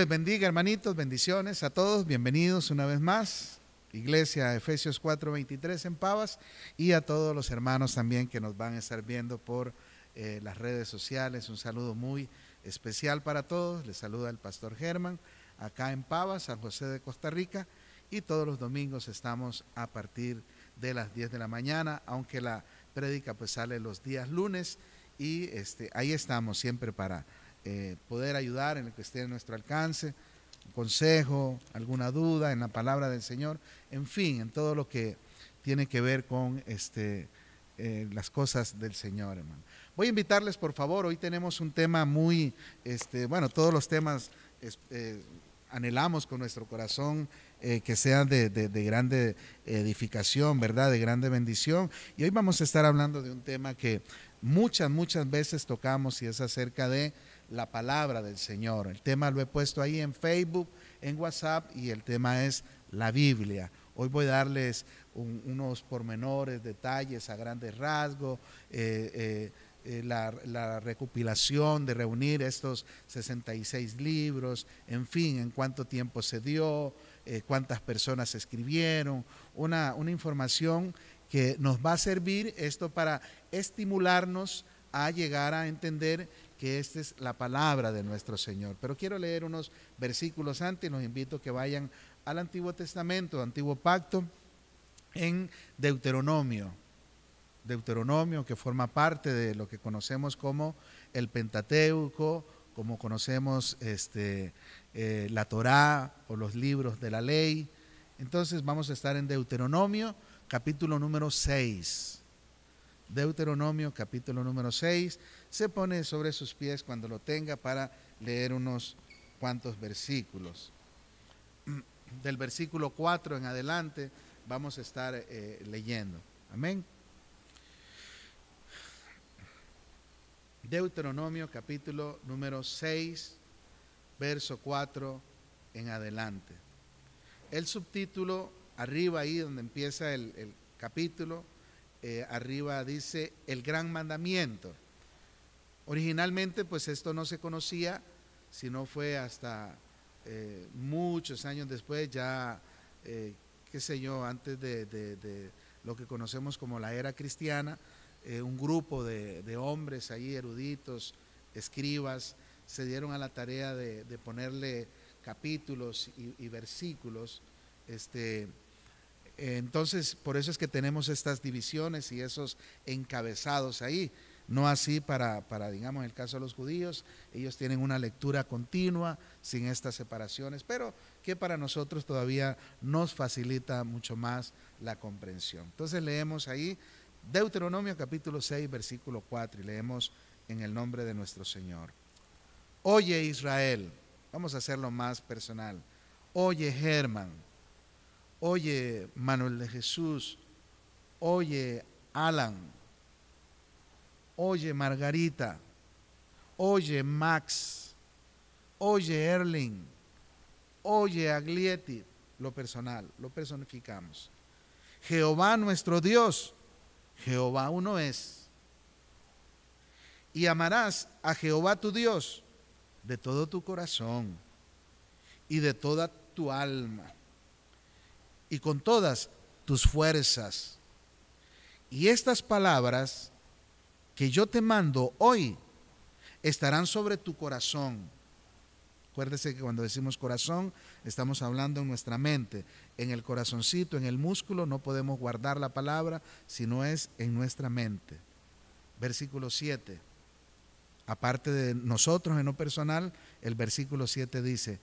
les bendiga, hermanitos, bendiciones a todos, bienvenidos una vez más. Iglesia Efesios 4:23 en Pavas y a todos los hermanos también que nos van a estar viendo por eh, las redes sociales. Un saludo muy especial para todos. Les saluda el pastor Germán acá en Pavas, San José de Costa Rica y todos los domingos estamos a partir de las 10 de la mañana, aunque la prédica pues sale los días lunes y este, ahí estamos siempre para eh, poder ayudar en lo que esté a nuestro alcance, consejo, alguna duda en la palabra del Señor, en fin, en todo lo que tiene que ver con este, eh, las cosas del Señor, hermano. Voy a invitarles, por favor, hoy tenemos un tema muy, este, bueno, todos los temas eh, anhelamos con nuestro corazón que sean de, de, grande edificación, ¿verdad? De grande bendición. Y hoy vamos a estar hablando de un tema que muchas, muchas veces tocamos y es acerca de la palabra del Señor. El tema lo he puesto ahí en Facebook, en WhatsApp y el tema es la Biblia. Hoy voy a darles unos pormenores, detalles a grandes rasgos, eh, eh, eh, la, recopilación de reunir estos 66 libros, en fin, en cuánto tiempo se dio, cuántas personas escribieron, una, una información que nos va a servir esto para estimularnos a llegar a entender que esta es la palabra de nuestro Señor. Pero quiero leer unos versículos antes, los invito a que vayan al Antiguo Testamento, Antiguo Pacto, en Deuteronomio. Deuteronomio, que forma parte de lo que conocemos como el Pentateuco, como conocemos este, eh, la Torá o los libros de la ley. Entonces vamos a estar en Deuteronomio, capítulo número 6. Deuteronomio capítulo número 6, se pone sobre sus pies cuando lo tenga para leer unos cuantos versículos. Del versículo 4 en adelante vamos a estar eh, leyendo. Amén. Deuteronomio capítulo número 6, verso 4 en adelante. El subtítulo, arriba ahí donde empieza el, el capítulo, eh, arriba dice el gran mandamiento. Originalmente pues esto no se conocía, sino fue hasta eh, muchos años después, ya, eh, qué sé yo, antes de, lo que conocemos como la era cristiana, un grupo de, hombres ahí, eruditos, escribas, se dieron a la tarea de, ponerle capítulos y, y versículos este, entonces, por eso es que tenemos estas divisiones y esos encabezados ahí. No así para, para, digamos, el caso de los judíos, ellos tienen una lectura continua sin estas separaciones, pero que para nosotros todavía nos facilita mucho más la comprensión. Entonces leemos ahí Deuteronomio capítulo 6, versículo 4 y leemos en el nombre de nuestro Señor. Oye Israel, vamos a hacerlo más personal. Oye Germán Oye, Manuel de Jesús. Oye, Alan. Oye, Margarita. Oye, Max. Oye, Erling. Oye, Aglietti. Lo personal, lo personificamos. Jehová nuestro Dios. Jehová uno es. Y amarás a Jehová tu Dios de todo tu corazón y de toda tu alma y con todas tus fuerzas. Y estas palabras que yo te mando hoy estarán sobre tu corazón. Acuérdese que cuando decimos corazón, estamos hablando en nuestra mente. En el corazoncito, en el músculo, no podemos guardar la palabra si no es en nuestra mente. Versículo 7. Aparte de nosotros en lo personal, el versículo 7 dice,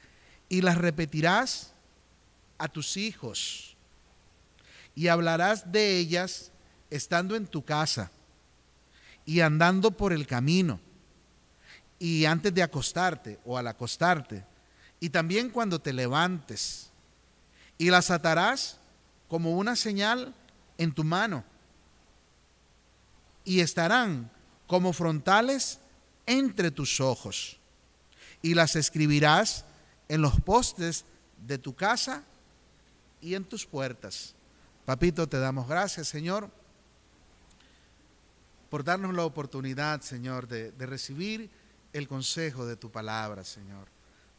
y las repetirás a tus hijos y hablarás de ellas estando en tu casa y andando por el camino y antes de acostarte o al acostarte y también cuando te levantes y las atarás como una señal en tu mano y estarán como frontales entre tus ojos y las escribirás en los postes de tu casa y en tus puertas. Papito, te damos gracias, Señor, por darnos la oportunidad, Señor, de, recibir el consejo de tu palabra, Señor.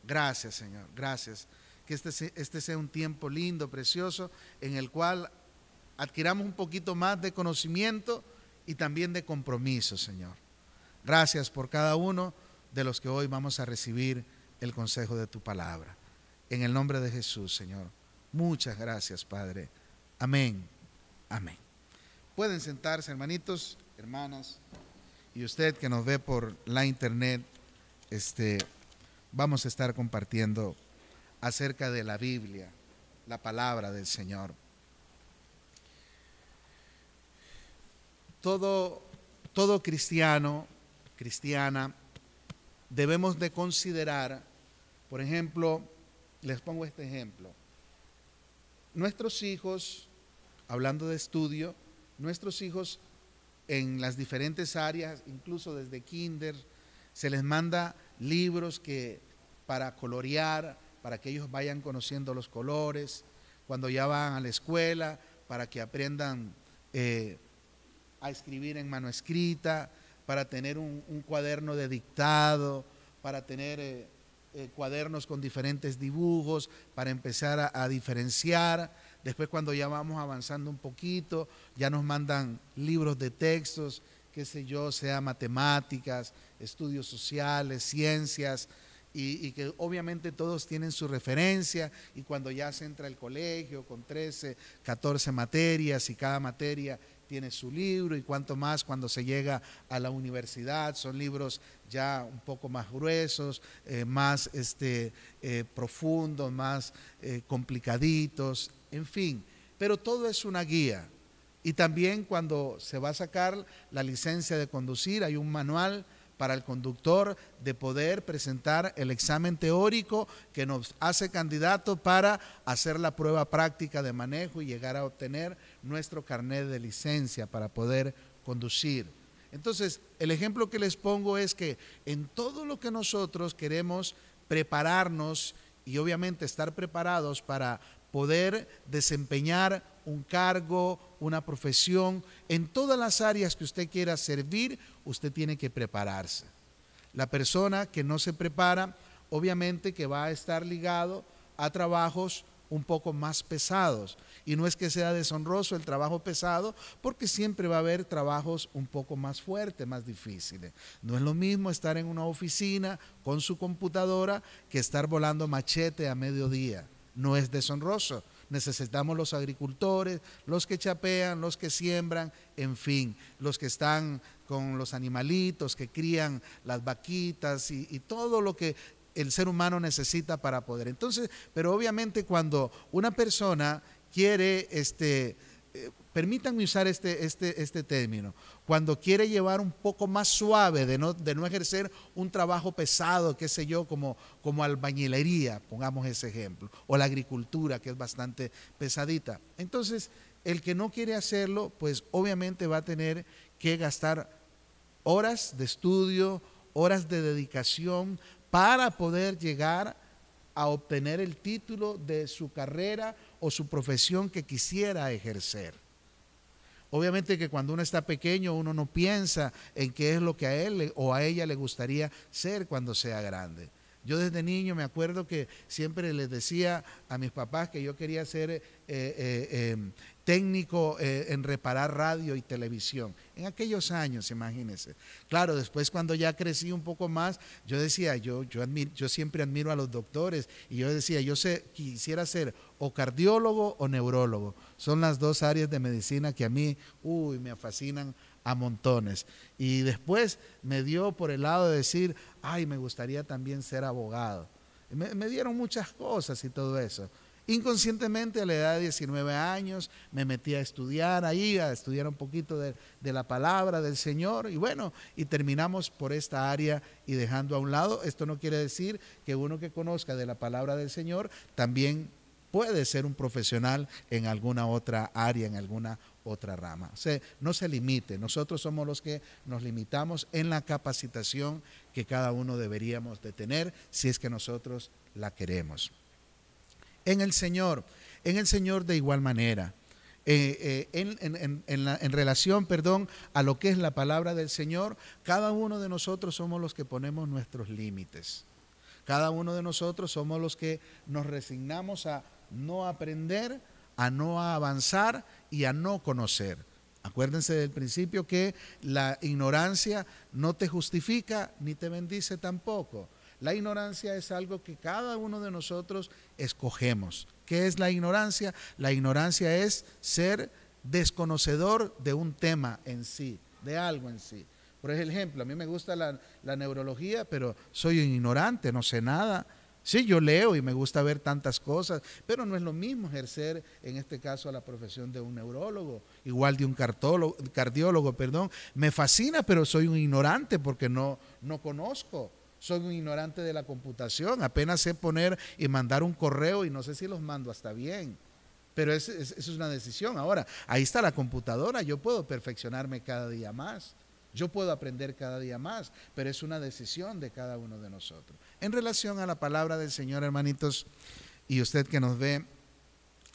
Gracias, Señor. Gracias. Que este, este sea un tiempo lindo, precioso, en el cual adquiramos un poquito más de conocimiento y también de compromiso, Señor. Gracias por cada uno de los que hoy vamos a recibir el consejo de tu palabra. En el nombre de Jesús, Señor. Muchas gracias, Padre. Amén. Amén. Pueden sentarse, hermanitos, hermanas, y usted que nos ve por la internet, este, vamos a estar compartiendo acerca de la Biblia, la palabra del Señor. Todo, todo cristiano, cristiana, debemos de considerar, por ejemplo, les pongo este ejemplo, nuestros hijos, hablando de estudio, nuestros hijos en las diferentes áreas, incluso desde kinder, se les manda libros que para colorear, para que ellos vayan conociendo los colores, cuando ya van a la escuela, para que aprendan eh, a escribir en mano escrita, para tener un, cuaderno de dictado, para tener eh, eh, cuadernos con diferentes dibujos, para empezar a, diferenciar. Después cuando ya vamos avanzando un poquito, ya nos mandan libros de textos, qué sé yo, sea matemáticas, estudios sociales, ciencias, y, que obviamente todos tienen su referencia y cuando ya se entra al colegio con 13, 14 materias y cada materia tiene su libro y cuanto más cuando se llega a la universidad, son libros ya un poco más gruesos, eh, más este, eh, profundos, más eh, complicaditos, en fin, pero todo es una guía. Y también cuando se va a sacar la licencia de conducir, hay un manual para el conductor de poder presentar el examen teórico que nos hace candidato para hacer la prueba práctica de manejo y llegar a obtener nuestro carnet de licencia para poder conducir. Entonces, el ejemplo que les pongo es que en todo lo que nosotros queremos prepararnos y obviamente estar preparados para poder desempeñar un cargo, una profesión, en todas las áreas que usted quiera servir, usted tiene que prepararse. La persona que no se prepara, obviamente que va a estar ligado a trabajos un poco más pesados. Y no es que sea deshonroso el trabajo pesado, porque siempre va a haber trabajos un poco más fuertes, más difíciles. No es lo mismo estar en una oficina con su computadora que estar volando machete a mediodía. No es deshonroso, necesitamos los agricultores, los que chapean, los que siembran, en fin, los que están con los animalitos, que crían las vaquitas y, todo lo que el ser humano necesita para poder. Entonces, pero obviamente cuando una persona quiere este, permítanme usar este, este, este término, cuando quiere llevar un poco más suave, de no, de no ejercer un trabajo pesado, qué sé yo, como, como albañilería, pongamos ese ejemplo, o la agricultura, que es bastante pesadita. Entonces, el que no quiere hacerlo, pues obviamente va a tener que gastar horas de estudio, horas de dedicación para poder llegar a obtener el título de su carrera o su profesión que quisiera ejercer. Obviamente que cuando uno está pequeño uno no piensa en qué es lo que a él o a ella le gustaría ser cuando sea grande. Yo desde niño me acuerdo que siempre les decía a mis papás que yo quería ser eh, eh, em, técnico eh, en reparar radio y televisión. En aquellos años, imagínense. Claro, después cuando ya crecí un poco más, yo decía, yo, yo, yo siempre admiro a los doctores y yo decía, yo sé, quisiera ser o cardiólogo o neurólogo. Son las dos áreas de medicina que a mí, uy, me fascinan a montones. Y después me dio por el lado de decir, ay, me gustaría también ser abogado. Me, dieron muchas cosas y todo eso. Inconscientemente a la edad de 19 años me metí a estudiar ahí, a estudiar un poquito de, de, la palabra del Señor y bueno, y terminamos por esta área y dejando a un lado. Esto no quiere decir que uno que conozca de la palabra del Señor también puede ser un profesional en alguna otra área, en alguna otra rama. O sea, no se limite, nosotros somos los que nos limitamos en la capacitación que cada uno deberíamos de tener si es que nosotros la queremos. En el Señor, en el Señor de igual manera. Eh, eh, en, en, relación, perdón, a lo que es la palabra del Señor, cada uno de nosotros somos los que ponemos nuestros límites. Cada uno de nosotros somos los que nos resignamos a no aprender, a no avanzar y a no conocer. Acuérdense del principio que la ignorancia no te justifica ni te bendice tampoco. La ignorancia es algo que cada uno de nosotros escogemos. ¿Qué es la ignorancia? La ignorancia es ser desconocedor de un tema en sí, de algo en sí. Por ejemplo, a mí me gusta la, neurología, pero soy un ignorante, no sé nada. Sí, yo leo y me gusta ver tantas cosas, pero no es lo mismo ejercer, en este caso, la profesión de un neurólogo, igual de un cardiólogo, perdón. Me fascina, pero soy un ignorante porque no, no conozco. Soy un ignorante de la computación, apenas sé poner y mandar un correo y no sé si los mando hasta bien. Pero eso es una decisión. Ahora, ahí está la computadora, yo puedo perfeccionarme cada día más. Yo puedo aprender cada día más, pero es una decisión de cada uno de nosotros. En relación a la palabra del Señor, hermanitos, y usted que nos ve,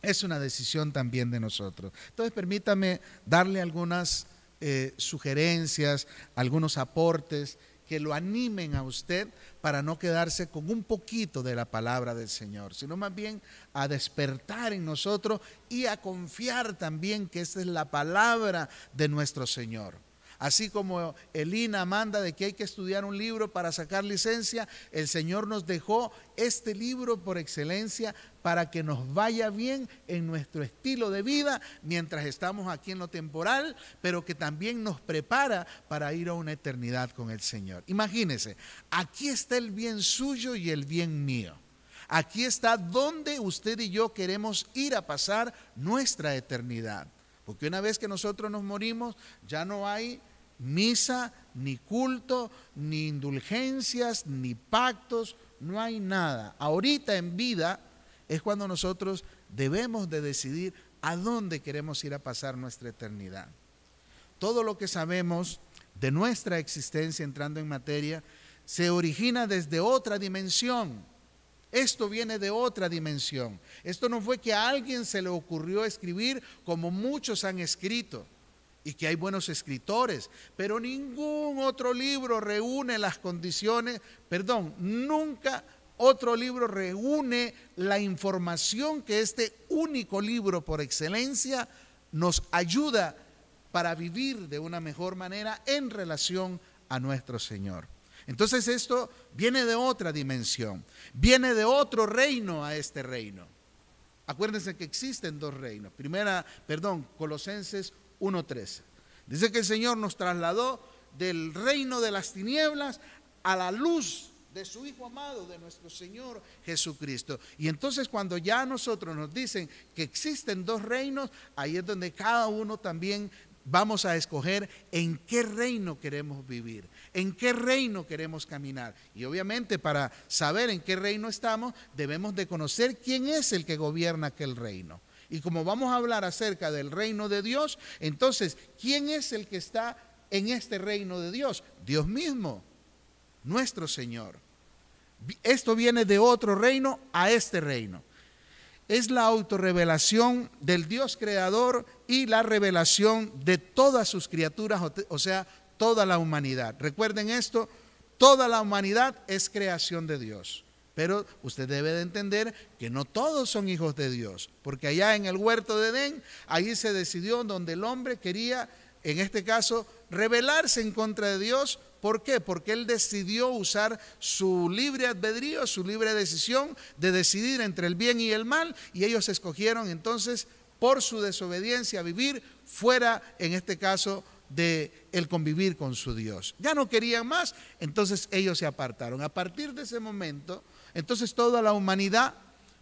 es una decisión también de nosotros. Entonces, permítame darle algunas eh, sugerencias, algunos aportes que lo animen a usted para no quedarse con un poquito de la palabra del Señor, sino más bien a despertar en nosotros y a confiar también que esta es la palabra de nuestro Señor. Así como Elina manda de que hay que estudiar un libro para sacar licencia, el Señor nos dejó este libro por excelencia para que nos vaya bien en nuestro estilo de vida mientras estamos aquí en lo temporal, pero que también nos prepara para ir a una eternidad con el Señor. Imagínense, aquí está el bien suyo y el bien mío. Aquí está donde usted y yo queremos ir a pasar nuestra eternidad. Porque una vez que nosotros nos morimos, ya no hay misa, ni culto, ni indulgencias, ni pactos, no hay nada. Ahorita en vida es cuando nosotros debemos de decidir a dónde queremos ir a pasar nuestra eternidad. Todo lo que sabemos de nuestra existencia entrando en materia se origina desde otra dimensión. Esto viene de otra dimensión. Esto no fue que a alguien se le ocurrió escribir como muchos han escrito y que hay buenos escritores, pero ningún otro libro reúne las condiciones, perdón, nunca otro libro reúne la información que este único libro por excelencia nos ayuda para vivir de una mejor manera en relación a nuestro Señor. Entonces esto viene de otra dimensión, viene de otro reino a este reino. Acuérdense que existen dos reinos. Primera, perdón, Colosenses 1.13. Dice que el Señor nos trasladó del reino de las tinieblas a la luz de su Hijo amado, de nuestro Señor Jesucristo. Y entonces cuando ya a nosotros nos dicen que existen dos reinos, ahí es donde cada uno también vamos a escoger en qué reino queremos vivir, en qué reino queremos caminar. Y obviamente para saber en qué reino estamos, debemos de conocer quién es el que gobierna aquel reino. Y como vamos a hablar acerca del reino de Dios, entonces, ¿quién es el que está en este reino de Dios? Dios mismo, nuestro Señor. Esto viene de otro reino a este reino. Es la autorrevelación del Dios creador y la revelación de todas sus criaturas, o sea, toda la humanidad. Recuerden esto, toda la humanidad es creación de Dios. Pero usted debe de entender que no todos son hijos de Dios, porque allá en el huerto de Edén, ahí se decidió donde el hombre quería, en este caso, rebelarse en contra de Dios. ¿Por qué? Porque él decidió usar su libre albedrío, su libre decisión de decidir entre el bien y el mal, y ellos escogieron entonces, por su desobediencia, vivir fuera, en este caso, de el convivir con su Dios. Ya no querían más, entonces ellos se apartaron. A partir de ese momento, entonces toda la humanidad,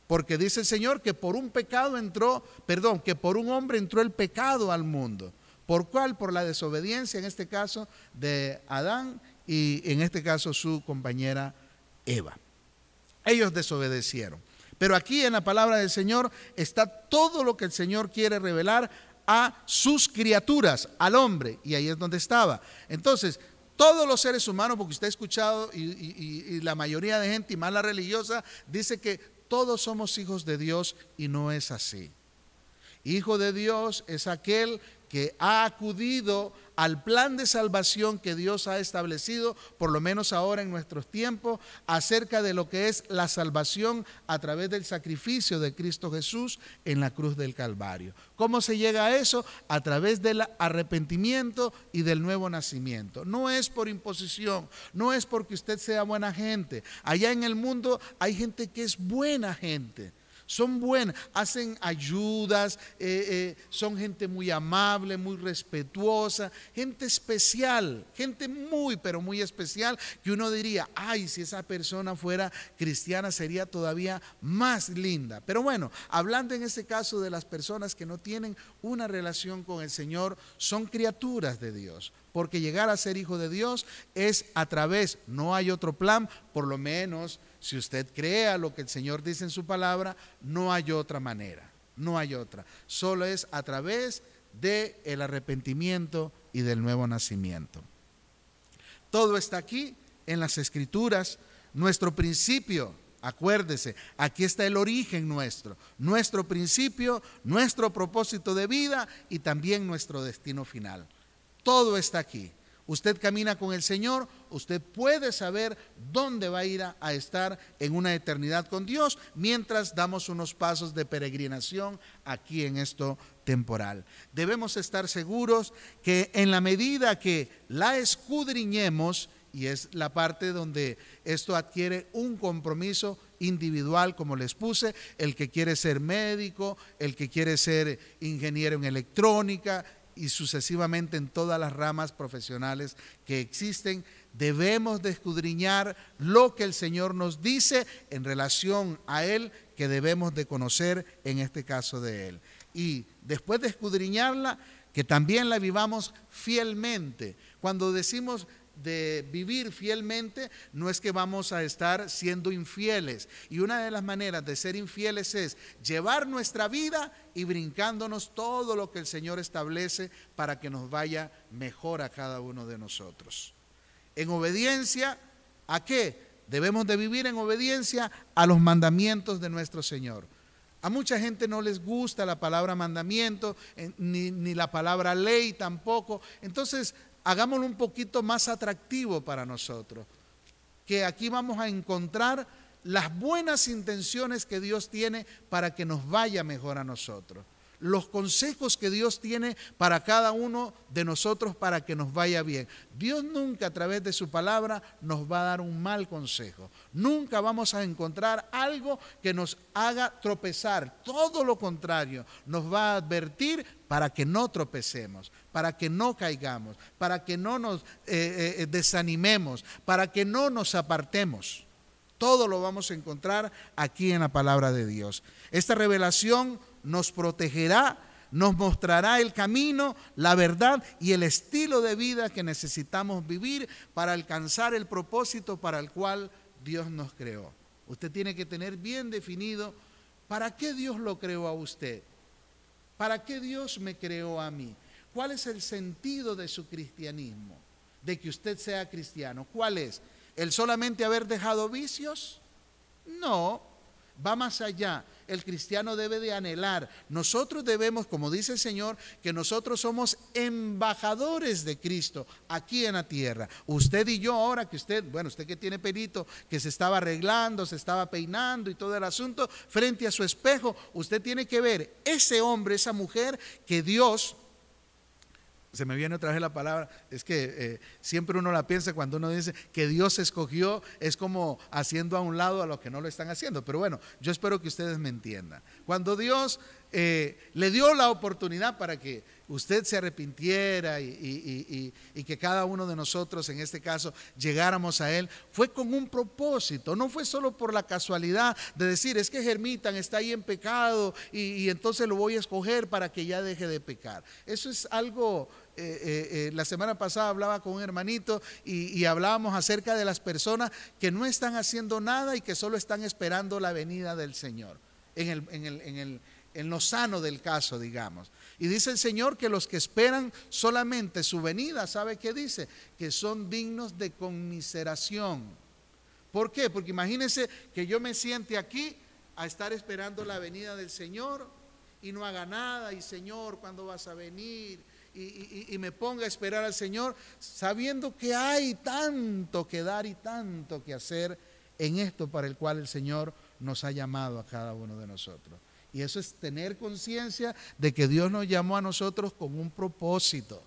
porque dice el Señor que por un pecado entró, perdón, que por un hombre entró el pecado al mundo. ¿Por cuál? Por la desobediencia, en este caso, de Adán y en este caso su compañera Eva. Ellos desobedecieron. Pero aquí en la palabra del Señor está todo lo que el Señor quiere revelar a sus criaturas, al hombre, y ahí es donde estaba. Entonces, todos los seres humanos, porque usted ha escuchado y, la mayoría de gente, y más la religiosa, dice que todos somos hijos de Dios y no es así. Hijo de Dios es aquel que ha acudido al plan de salvación que Dios ha establecido, por lo menos ahora en nuestros tiempos, acerca de lo que es la salvación a través del sacrificio de Cristo Jesús en la cruz del Calvario. ¿Cómo se llega a eso? A través del arrepentimiento y del nuevo nacimiento. No es por imposición, no es porque usted sea buena gente. Allá en el mundo hay gente que es buena gente son buenas, hacen ayudas, eh, eh, son gente muy amable, muy respetuosa, gente especial, gente muy, pero muy especial, que uno diría, ay, si esa persona fuera cristiana sería todavía más linda. Pero bueno, hablando en este caso de las personas que no tienen una relación con el Señor, son criaturas de Dios porque llegar a ser hijo de Dios es a través, no hay otro plan, por lo menos si usted crea lo que el Señor dice en su palabra, no hay otra manera, no hay otra. Solo es a través del el arrepentimiento y del nuevo nacimiento. Todo está aquí en las escrituras. Nuestro principio, acuérdese, aquí está el origen nuestro, nuestro principio, nuestro propósito de vida y también nuestro destino final. Todo está aquí usted camina con el Señor, usted puede saber dónde va a ir a, estar en una eternidad con Dios mientras damos unos pasos de peregrinación aquí en esto temporal. Debemos estar seguros que en la medida que la escudriñemos, y es la parte donde esto adquiere un compromiso individual, como les puse, el que quiere ser médico, el que quiere ser ingeniero en electrónica, y sucesivamente en todas las ramas profesionales que existen, debemos de escudriñar lo que el Señor nos dice en relación a Él, que debemos de conocer en este caso de Él. Y después de escudriñarla, que también la vivamos fielmente. Cuando decimos de vivir fielmente no es que vamos a estar siendo infieles. Y una de las maneras de ser infieles es llevar nuestra vida y brincándonos todo lo que el Señor establece para que nos vaya mejor a cada uno de nosotros. En obediencia, ¿a qué? Debemos de vivir en obediencia a los mandamientos de nuestro Señor. A mucha gente no les gusta la palabra mandamiento, eh, ni, ni la palabra ley tampoco. Entonces, hagámoslo un poquito más atractivo para nosotros. Que aquí vamos a encontrar las buenas intenciones que Dios tiene para que nos vaya mejor a nosotros los consejos que Dios tiene para cada uno de nosotros para que nos vaya bien. Dios nunca a través de su palabra nos va a dar un mal consejo. Nunca vamos a encontrar algo que nos haga tropezar. Todo lo contrario, nos va a advertir para que no tropecemos, para que no caigamos, para que no nos eh, eh, desanimemos, para que no nos apartemos. Todo lo vamos a encontrar aquí en la palabra de Dios. Esta revelación nos protegerá, nos mostrará el camino, la verdad y el estilo de vida que necesitamos vivir para alcanzar el propósito para el cual Dios nos creó. Usted tiene que tener bien definido para qué Dios lo creó a usted, para qué Dios me creó a mí, cuál es el sentido de su cristianismo, de que usted sea cristiano, cuál es, el solamente haber dejado vicios. No, va más allá. El cristiano debe de anhelar. Nosotros debemos, como dice el Señor, que nosotros somos embajadores de Cristo aquí en la tierra. Usted y yo ahora que usted, bueno, usted que tiene pelito, que se estaba arreglando, se estaba peinando y todo el asunto, frente a su espejo, usted tiene que ver ese hombre, esa mujer que Dios se me viene otra vez la palabra, es que eh, siempre uno la piensa cuando uno dice que Dios escogió, es como haciendo a un lado a los que no lo están haciendo. Pero bueno, yo espero que ustedes me entiendan. Cuando Dios eh, le dio la oportunidad para que usted se arrepintiera y, que cada uno de nosotros, en este caso, llegáramos a Él, fue con un propósito, no fue solo por la casualidad de decir, es que Germitan está ahí en pecado y, entonces lo voy a escoger para que ya deje de pecar. Eso es algo eh, eh, la semana pasada hablaba con un hermanito y, hablábamos acerca de las personas que no están haciendo nada y que solo están esperando la venida del Señor, en, el, en lo sano del caso, digamos. Y dice el Señor que los que esperan solamente su venida, ¿sabe qué dice? Que son dignos de conmiseración. ¿Por qué? Porque imagínense que yo me siente aquí a estar esperando la venida del Señor y no haga nada y Señor, ¿cuándo vas a venir? y, me ponga a esperar al Señor, sabiendo que hay tanto que dar y tanto que hacer en esto para el cual el Señor nos ha llamado a cada uno de nosotros. Y eso es tener conciencia de que Dios nos llamó a nosotros con un propósito.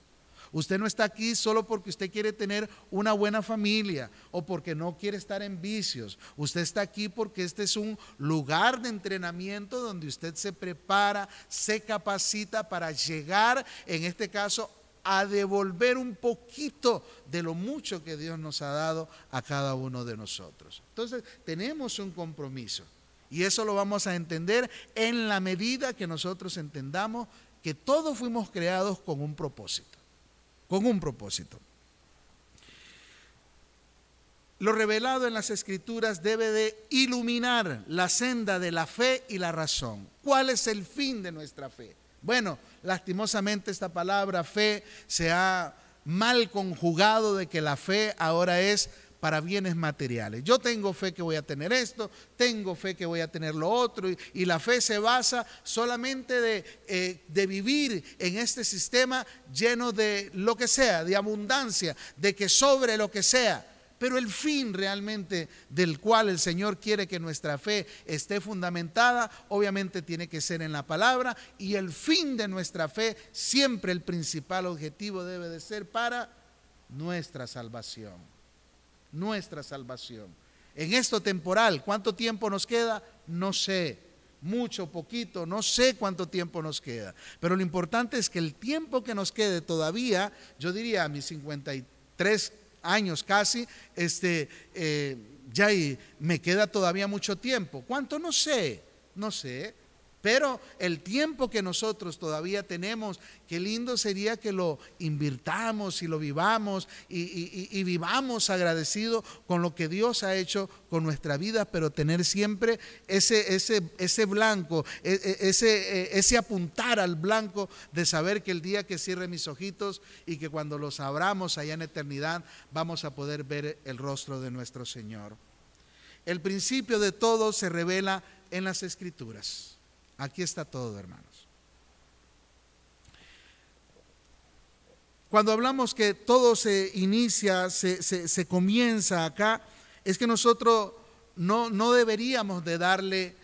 Usted no está aquí solo porque usted quiere tener una buena familia o porque no quiere estar en vicios. Usted está aquí porque este es un lugar de entrenamiento donde usted se prepara, se capacita para llegar, en este caso, a devolver un poquito de lo mucho que Dios nos ha dado a cada uno de nosotros. Entonces, tenemos un compromiso. Y eso lo vamos a entender en la medida que nosotros entendamos que todos fuimos creados con un propósito con un propósito. Lo revelado en las escrituras debe de iluminar la senda de la fe y la razón. ¿Cuál es el fin de nuestra fe? Bueno, lastimosamente esta palabra fe se ha mal conjugado de que la fe ahora es para bienes materiales. Yo tengo fe que voy a tener esto, tengo fe que voy a tener lo otro, y, la fe se basa solamente de, eh, de vivir en este sistema lleno de lo que sea, de abundancia, de que sobre lo que sea. Pero el fin realmente del cual el Señor quiere que nuestra fe esté fundamentada, obviamente tiene que ser en la palabra y el fin de nuestra fe, siempre el principal objetivo debe de ser para nuestra salvación nuestra salvación. En esto temporal, ¿cuánto tiempo nos queda? No sé, mucho, poquito, no sé cuánto tiempo nos queda. Pero lo importante es que el tiempo que nos quede todavía, yo diría a mis 53 años casi, este, eh, ya me queda todavía mucho tiempo. ¿Cuánto? No sé, no sé. Pero el tiempo que nosotros todavía tenemos, qué lindo sería que lo invirtamos y lo vivamos y, vivamos agradecidos con lo que Dios ha hecho con nuestra vida, pero tener siempre ese, ese, ese blanco, e, e, e, ese apuntar al blanco de saber que el día que cierre mis ojitos y que cuando los abramos allá en eternidad vamos a poder ver el rostro de nuestro Señor. El principio de todo se revela en las escrituras. Aquí está todo, hermanos. Cuando hablamos que todo se inicia, se, comienza acá, es que nosotros no, no deberíamos de darle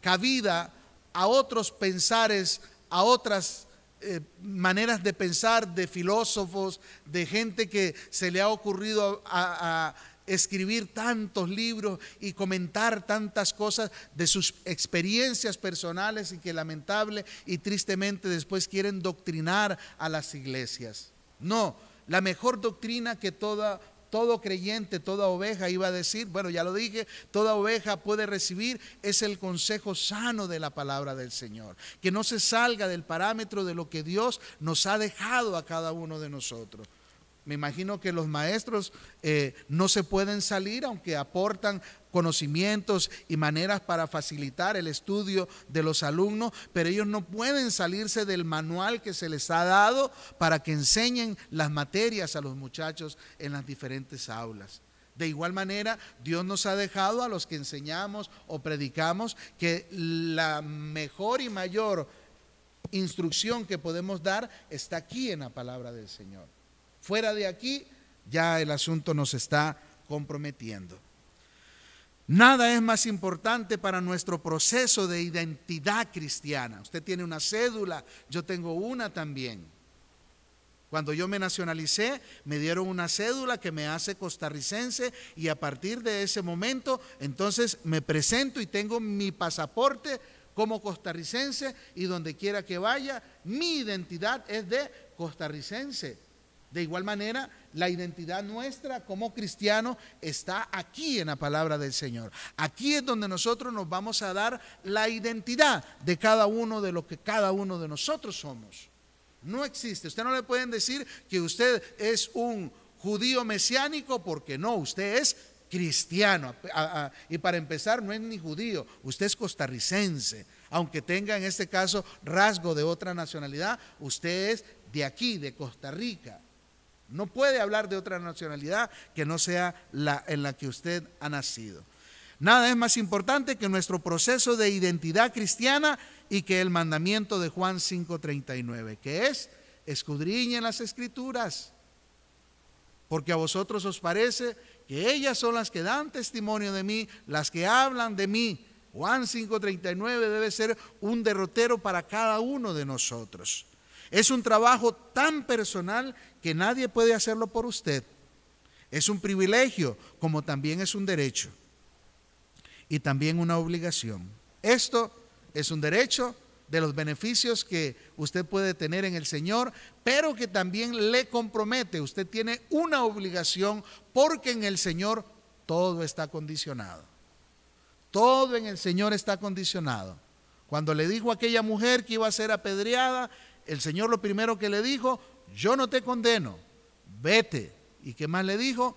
cabida a otros pensares, a otras eh, maneras de pensar de filósofos, de gente que se le ha ocurrido a, escribir tantos libros y comentar tantas cosas de sus experiencias personales y que lamentable y tristemente después quieren doctrinar a las iglesias. No, la mejor doctrina que toda todo creyente, toda oveja iba a decir, bueno, ya lo dije, toda oveja puede recibir es el consejo sano de la palabra del Señor, que no se salga del parámetro de lo que Dios nos ha dejado a cada uno de nosotros. Me imagino que los maestros eh, no se pueden salir, aunque aportan conocimientos y maneras para facilitar el estudio de los alumnos, pero ellos no pueden salirse del manual que se les ha dado para que enseñen las materias a los muchachos en las diferentes aulas. De igual manera, Dios nos ha dejado a los que enseñamos o predicamos que la mejor y mayor instrucción que podemos dar está aquí en la palabra del Señor. Fuera de aquí, ya el asunto nos está comprometiendo. Nada es más importante para nuestro proceso de identidad cristiana. Usted tiene una cédula, yo tengo una también. Cuando yo me nacionalicé, me dieron una cédula que me hace costarricense y a partir de ese momento, entonces me presento y tengo mi pasaporte como costarricense y donde quiera que vaya, mi identidad es de costarricense. De igual manera, la identidad nuestra como cristianos está aquí en la palabra del Señor. Aquí es donde nosotros nos vamos a dar la identidad de cada uno de lo que cada uno de nosotros somos. No existe. Usted no le pueden decir que usted es un judío mesiánico porque no, usted es cristiano. Y para empezar, no es ni judío, usted es costarricense. Aunque tenga en este caso rasgo de otra nacionalidad, usted es de aquí, de Costa Rica. No puede hablar de otra nacionalidad que no sea la en la que usted ha nacido. Nada es más importante que nuestro proceso de identidad cristiana y que el mandamiento de Juan 5:39, que es escudriñen las escrituras, porque a vosotros os parece que ellas son las que dan testimonio de mí, las que hablan de mí. Juan 5:39 debe ser un derrotero para cada uno de nosotros. Es un trabajo tan personal que nadie puede hacerlo por usted. Es un privilegio como también es un derecho y también una obligación. Esto es un derecho de los beneficios que usted puede tener en el Señor, pero que también le compromete. Usted tiene una obligación porque en el Señor todo está condicionado. Todo en el Señor está condicionado. Cuando le dijo a aquella mujer que iba a ser apedreada, el Señor lo primero que le dijo, yo no te condeno, vete. ¿Y qué más le dijo?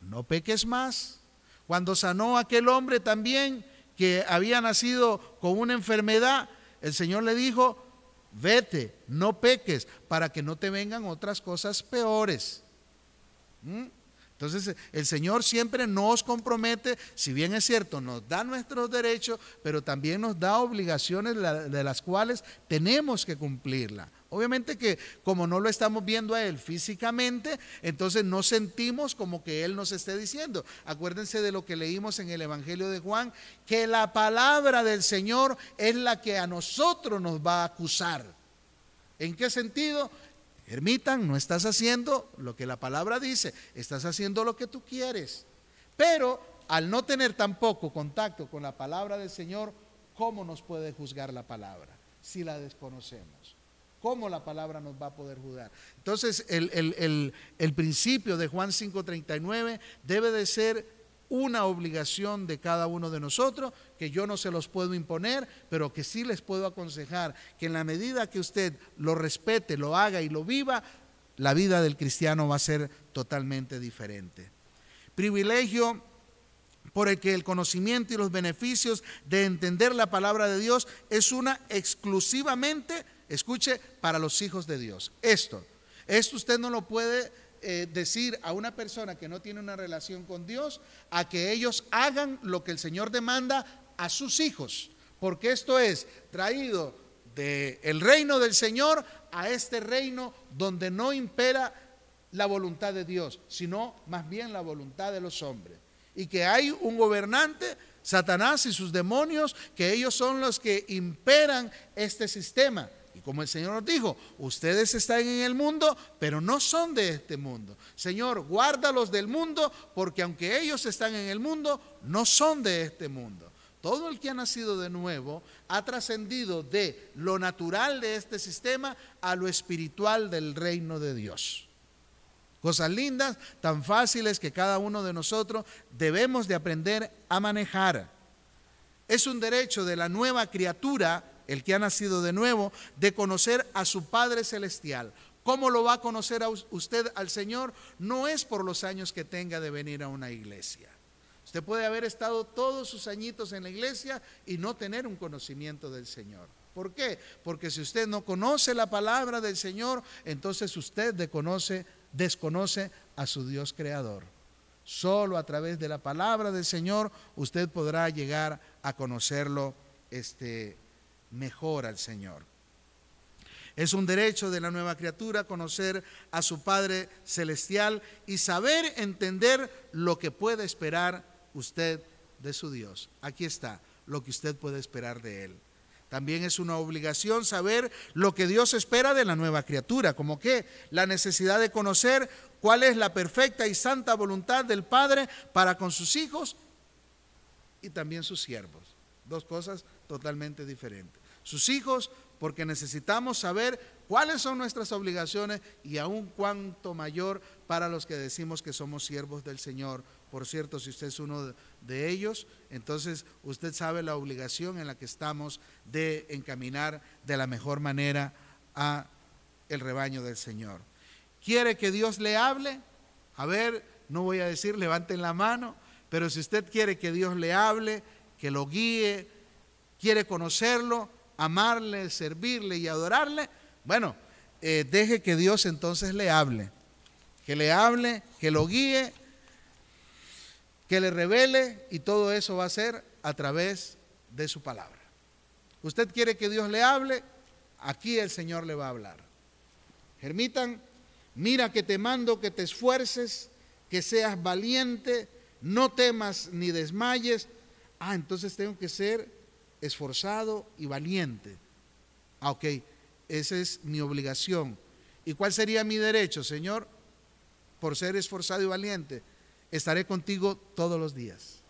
No peques más. Cuando sanó a aquel hombre también que había nacido con una enfermedad, el Señor le dijo, vete, no peques, para que no te vengan otras cosas peores. ¿Mm? Entonces el Señor siempre nos compromete, si bien es cierto, nos da nuestros derechos, pero también nos da obligaciones de las cuales tenemos que cumplirla. Obviamente que como no lo estamos viendo a Él físicamente, entonces no sentimos como que Él nos esté diciendo. Acuérdense de lo que leímos en el Evangelio de Juan, que la palabra del Señor es la que a nosotros nos va a acusar. ¿En qué sentido? Ermitan, no estás haciendo lo que la palabra dice, estás haciendo lo que tú quieres. Pero al no tener tampoco contacto con la palabra del Señor, ¿cómo nos puede juzgar la palabra si la desconocemos? ¿Cómo la palabra nos va a poder juzgar? Entonces, el, el principio de Juan 5:39 debe de ser una obligación de cada uno de nosotros, que yo no se los puedo imponer, pero que sí les puedo aconsejar que en la medida que usted lo respete, lo haga y lo viva, la vida del cristiano va a ser totalmente diferente. Privilegio por el que el conocimiento y los beneficios de entender la palabra de Dios es una exclusivamente, escuche, para los hijos de Dios. Esto, esto usted no lo puede eh, decir a una persona que no tiene una relación con Dios a que ellos hagan lo que el Señor demanda a sus hijos, porque esto es traído del reino del Señor a este reino donde no impera la voluntad de Dios, sino más bien la voluntad de los hombres. Y que hay un gobernante, Satanás y sus demonios, que ellos son los que imperan este sistema como el Señor nos dijo, ustedes están en el mundo, pero no son de este mundo. Señor, guárdalos del mundo, porque aunque ellos están en el mundo, no son de este mundo. Todo el que ha nacido de nuevo ha trascendido de lo natural de este sistema a lo espiritual del reino de Dios. Cosas lindas, tan fáciles que cada uno de nosotros debemos de aprender a manejar. Es un derecho de la nueva criatura el que ha nacido de nuevo, de conocer a su Padre Celestial. ¿Cómo lo va a conocer a usted al Señor? No es por los años que tenga de venir a una iglesia. Usted puede haber estado todos sus añitos en la iglesia y no tener un conocimiento del Señor. ¿Por qué? Porque si usted no conoce la palabra del Señor, entonces usted desconoce, desconoce a su Dios creador. Solo a través de la palabra del Señor usted podrá llegar a conocerlo este, mejor al Señor. Es un derecho de la nueva criatura conocer a su Padre Celestial y saber entender lo que puede esperar usted de su Dios. Aquí está lo que usted puede esperar de Él. También es una obligación saber lo que Dios espera de la nueva criatura, como que la necesidad de conocer cuál es la perfecta y santa voluntad del Padre para con sus hijos y también sus siervos. Dos cosas totalmente diferentes sus hijos, porque necesitamos saber cuáles son nuestras obligaciones y aún cuánto mayor para los que decimos que somos siervos del Señor. Por cierto, si usted es uno de ellos, entonces usted sabe la obligación en la que estamos de encaminar de la mejor manera a el rebaño del Señor. ¿Quiere que Dios le hable? A ver, no voy a decir levanten la mano, pero si usted quiere que Dios le hable, que lo guíe, quiere conocerlo, amarle, servirle y adorarle, bueno, eh, deje que Dios entonces le hable, que le hable, que lo guíe, que le revele y todo eso va a ser a través de su palabra. Usted quiere que Dios le hable, aquí el Señor le va a hablar. Germitan, mira que te mando que te esfuerces, que seas valiente, no temas ni desmayes. Ah, entonces tengo que ser esforzado y valiente. Ah, ok, esa es mi obligación. ¿Y cuál sería mi derecho, Señor? Por ser esforzado y valiente, estaré contigo todos los días.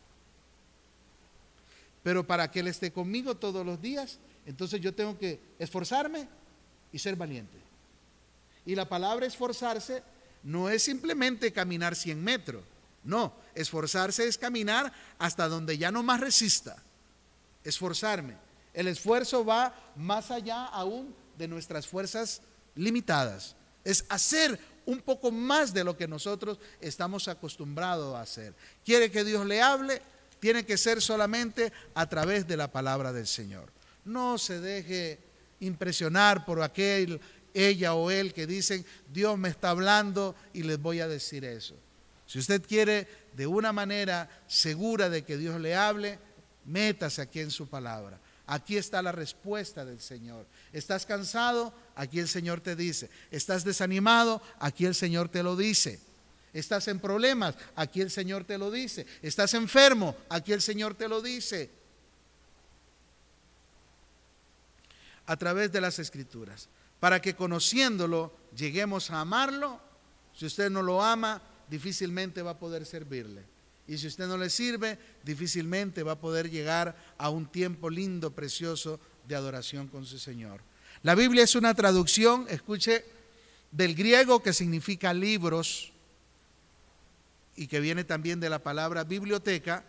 Pero para que Él esté conmigo todos los días, entonces yo tengo que esforzarme y ser valiente. Y la palabra esforzarse no es simplemente caminar 100 metros. No, esforzarse es caminar hasta donde ya no más resista. Esforzarme. El esfuerzo va más allá aún de nuestras fuerzas limitadas. Es hacer un poco más de lo que nosotros estamos acostumbrados a hacer. ¿Quiere que Dios le hable? Tiene que ser solamente a través de la palabra del Señor. No se deje impresionar por aquel, ella o él que dicen, Dios me está hablando y les voy a decir eso. Si usted quiere de una manera segura de que Dios le hable, métase aquí en su palabra. Aquí está la respuesta del Señor. ¿Estás cansado? Aquí el Señor te dice. ¿Estás desanimado? Aquí el Señor te lo dice. ¿Estás en problemas? Aquí el Señor te lo dice. ¿Estás enfermo? Aquí el Señor te lo dice. A través de las escrituras. Para que conociéndolo lleguemos a amarlo. Si usted no lo ama, difícilmente va a poder servirle. Y si usted no le sirve, difícilmente va a poder llegar a un tiempo lindo, precioso de adoración con su Señor. La Biblia es una traducción, escuche, del griego que significa libros y que viene también de la palabra biblioteca.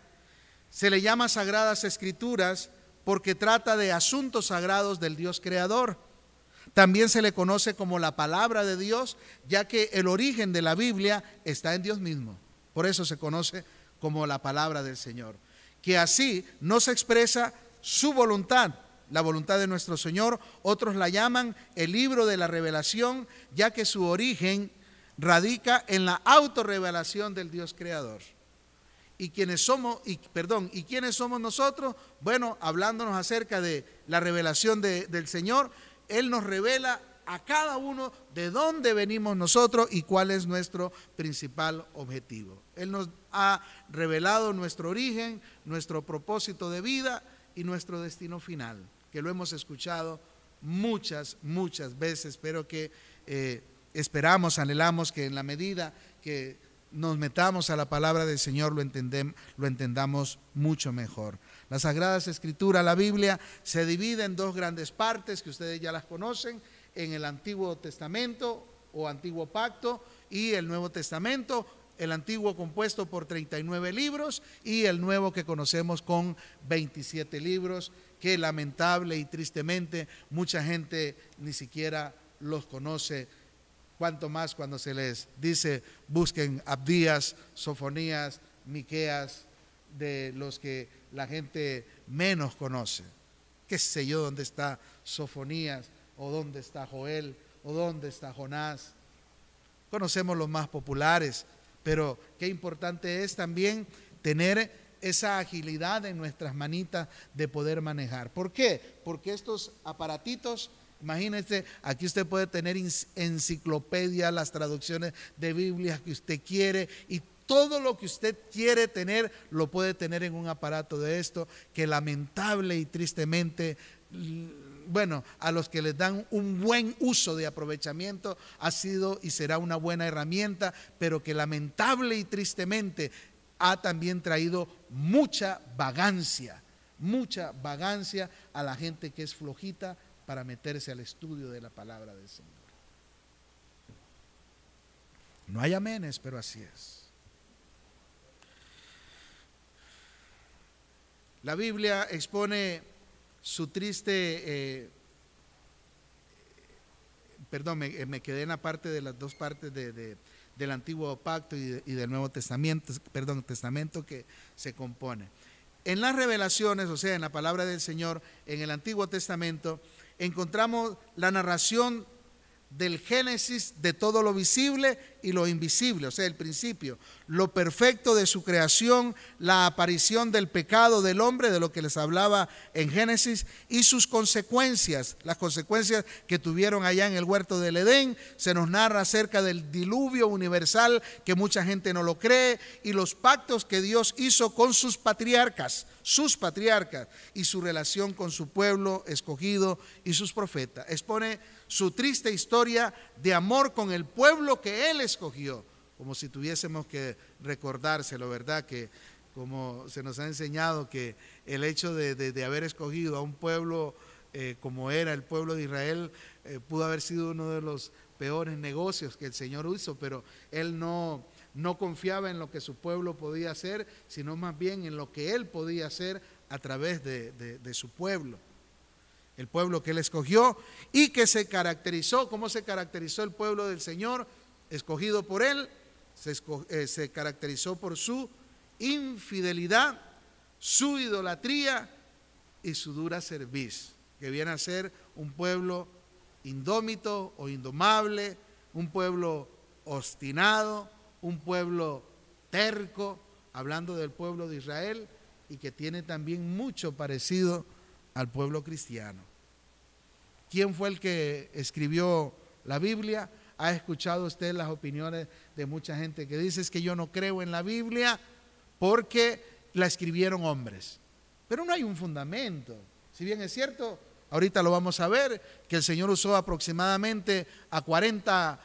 Se le llama Sagradas Escrituras porque trata de asuntos sagrados del Dios creador. También se le conoce como la palabra de Dios, ya que el origen de la Biblia está en Dios mismo. Por eso se conoce como la palabra del Señor. Que así no se expresa su voluntad, la voluntad de nuestro Señor. Otros la llaman el libro de la revelación, ya que su origen radica en la autorrevelación del Dios creador. Y quienes somos, y, perdón, ¿y quiénes somos nosotros? Bueno, hablándonos acerca de la revelación del Señor, Él nos revela a cada uno de dónde venimos nosotros y cuál es nuestro principal objetivo. Él nos ha revelado nuestro origen, nuestro propósito de vida y nuestro destino final, que lo hemos escuchado muchas, muchas veces, pero que eh, esperamos, anhelamos que en la medida que nos metamos a la palabra del Señor lo, lo entendamos mucho mejor. Las Sagradas Escrituras, la Biblia, se divide en dos grandes partes que ustedes ya las conocen en el Antiguo Testamento o Antiguo Pacto y el Nuevo Testamento, el Antiguo compuesto por 39 libros y el Nuevo que conocemos con 27 libros, que lamentable y tristemente mucha gente ni siquiera los conoce, cuanto más cuando se les dice busquen Abdías, Sofonías, Miqueas, de los que la gente menos conoce. ¿Qué sé yo dónde está Sofonías? o dónde está Joel, o dónde está Jonás. Conocemos los más populares, pero qué importante es también tener esa agilidad en nuestras manitas de poder manejar. ¿Por qué? Porque estos aparatitos, imagínense, aquí usted puede tener enciclopedia, las traducciones de Biblia que usted quiere y todo lo que usted quiere tener lo puede tener en un aparato de esto que lamentable y tristemente bueno, a los que les dan un buen uso de aprovechamiento ha sido y será una buena herramienta, pero que lamentable y tristemente ha también traído mucha vagancia, mucha vagancia a la gente que es flojita para meterse al estudio de la palabra del Señor. No hay amenes, pero así es. La Biblia expone su triste, eh, perdón, me, quedé en la parte de las dos partes del Antiguo Pacto y, y, del Nuevo Testamento, perdón, Testamento que se compone. En las revelaciones, o sea, en la palabra del Señor, en el Antiguo Testamento, encontramos la narración del génesis de todo lo visible y lo invisible, o sea, el principio, lo perfecto de su creación, la aparición del pecado del hombre, de lo que les hablaba en Génesis, y sus consecuencias, las consecuencias que tuvieron allá en el huerto del Edén. Se nos narra acerca del diluvio universal, que mucha gente no lo cree, y los pactos que Dios hizo con sus patriarcas, sus patriarcas, y su relación con su pueblo escogido y sus profetas. Expone su triste historia de amor con el pueblo que él escogió, como si tuviésemos que recordárselo, ¿verdad? Que como se nos ha enseñado que el hecho de, haber escogido a un pueblo eh, como era el pueblo de Israel eh, pudo haber sido uno de los peores negocios que el Señor hizo, pero él no, no confiaba en lo que su pueblo podía hacer, sino más bien en lo que él podía hacer a través de su pueblo el pueblo que él escogió y que se caracterizó, ¿cómo se caracterizó el pueblo del Señor escogido por él? Se, eh, se caracterizó por su infidelidad, su idolatría y su dura cerviz, que viene a ser un pueblo indómito o indomable, un pueblo obstinado, un pueblo terco, hablando del pueblo de Israel, y que tiene también mucho parecido al pueblo cristiano. ¿Quién fue el que escribió la Biblia? ¿Ha escuchado usted las opiniones de mucha gente que dice es que yo no creo en la Biblia porque la escribieron hombres? Pero no hay un fundamento. Si bien es cierto, ahorita lo vamos a ver, que el Señor usó aproximadamente a 40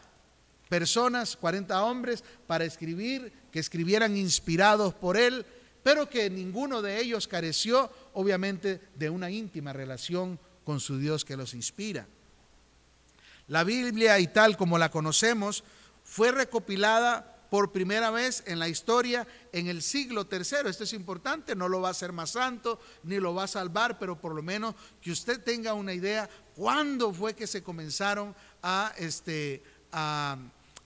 personas, 40 hombres, para escribir, que escribieran inspirados por Él, pero que ninguno de ellos careció obviamente de una íntima relación con su Dios que los inspira. La Biblia y tal como la conocemos fue recopilada por primera vez en la historia en el siglo tercero. Esto es importante, no lo va a hacer más santo ni lo va a salvar, pero por lo menos que usted tenga una idea cuándo fue que se comenzaron a, este, a,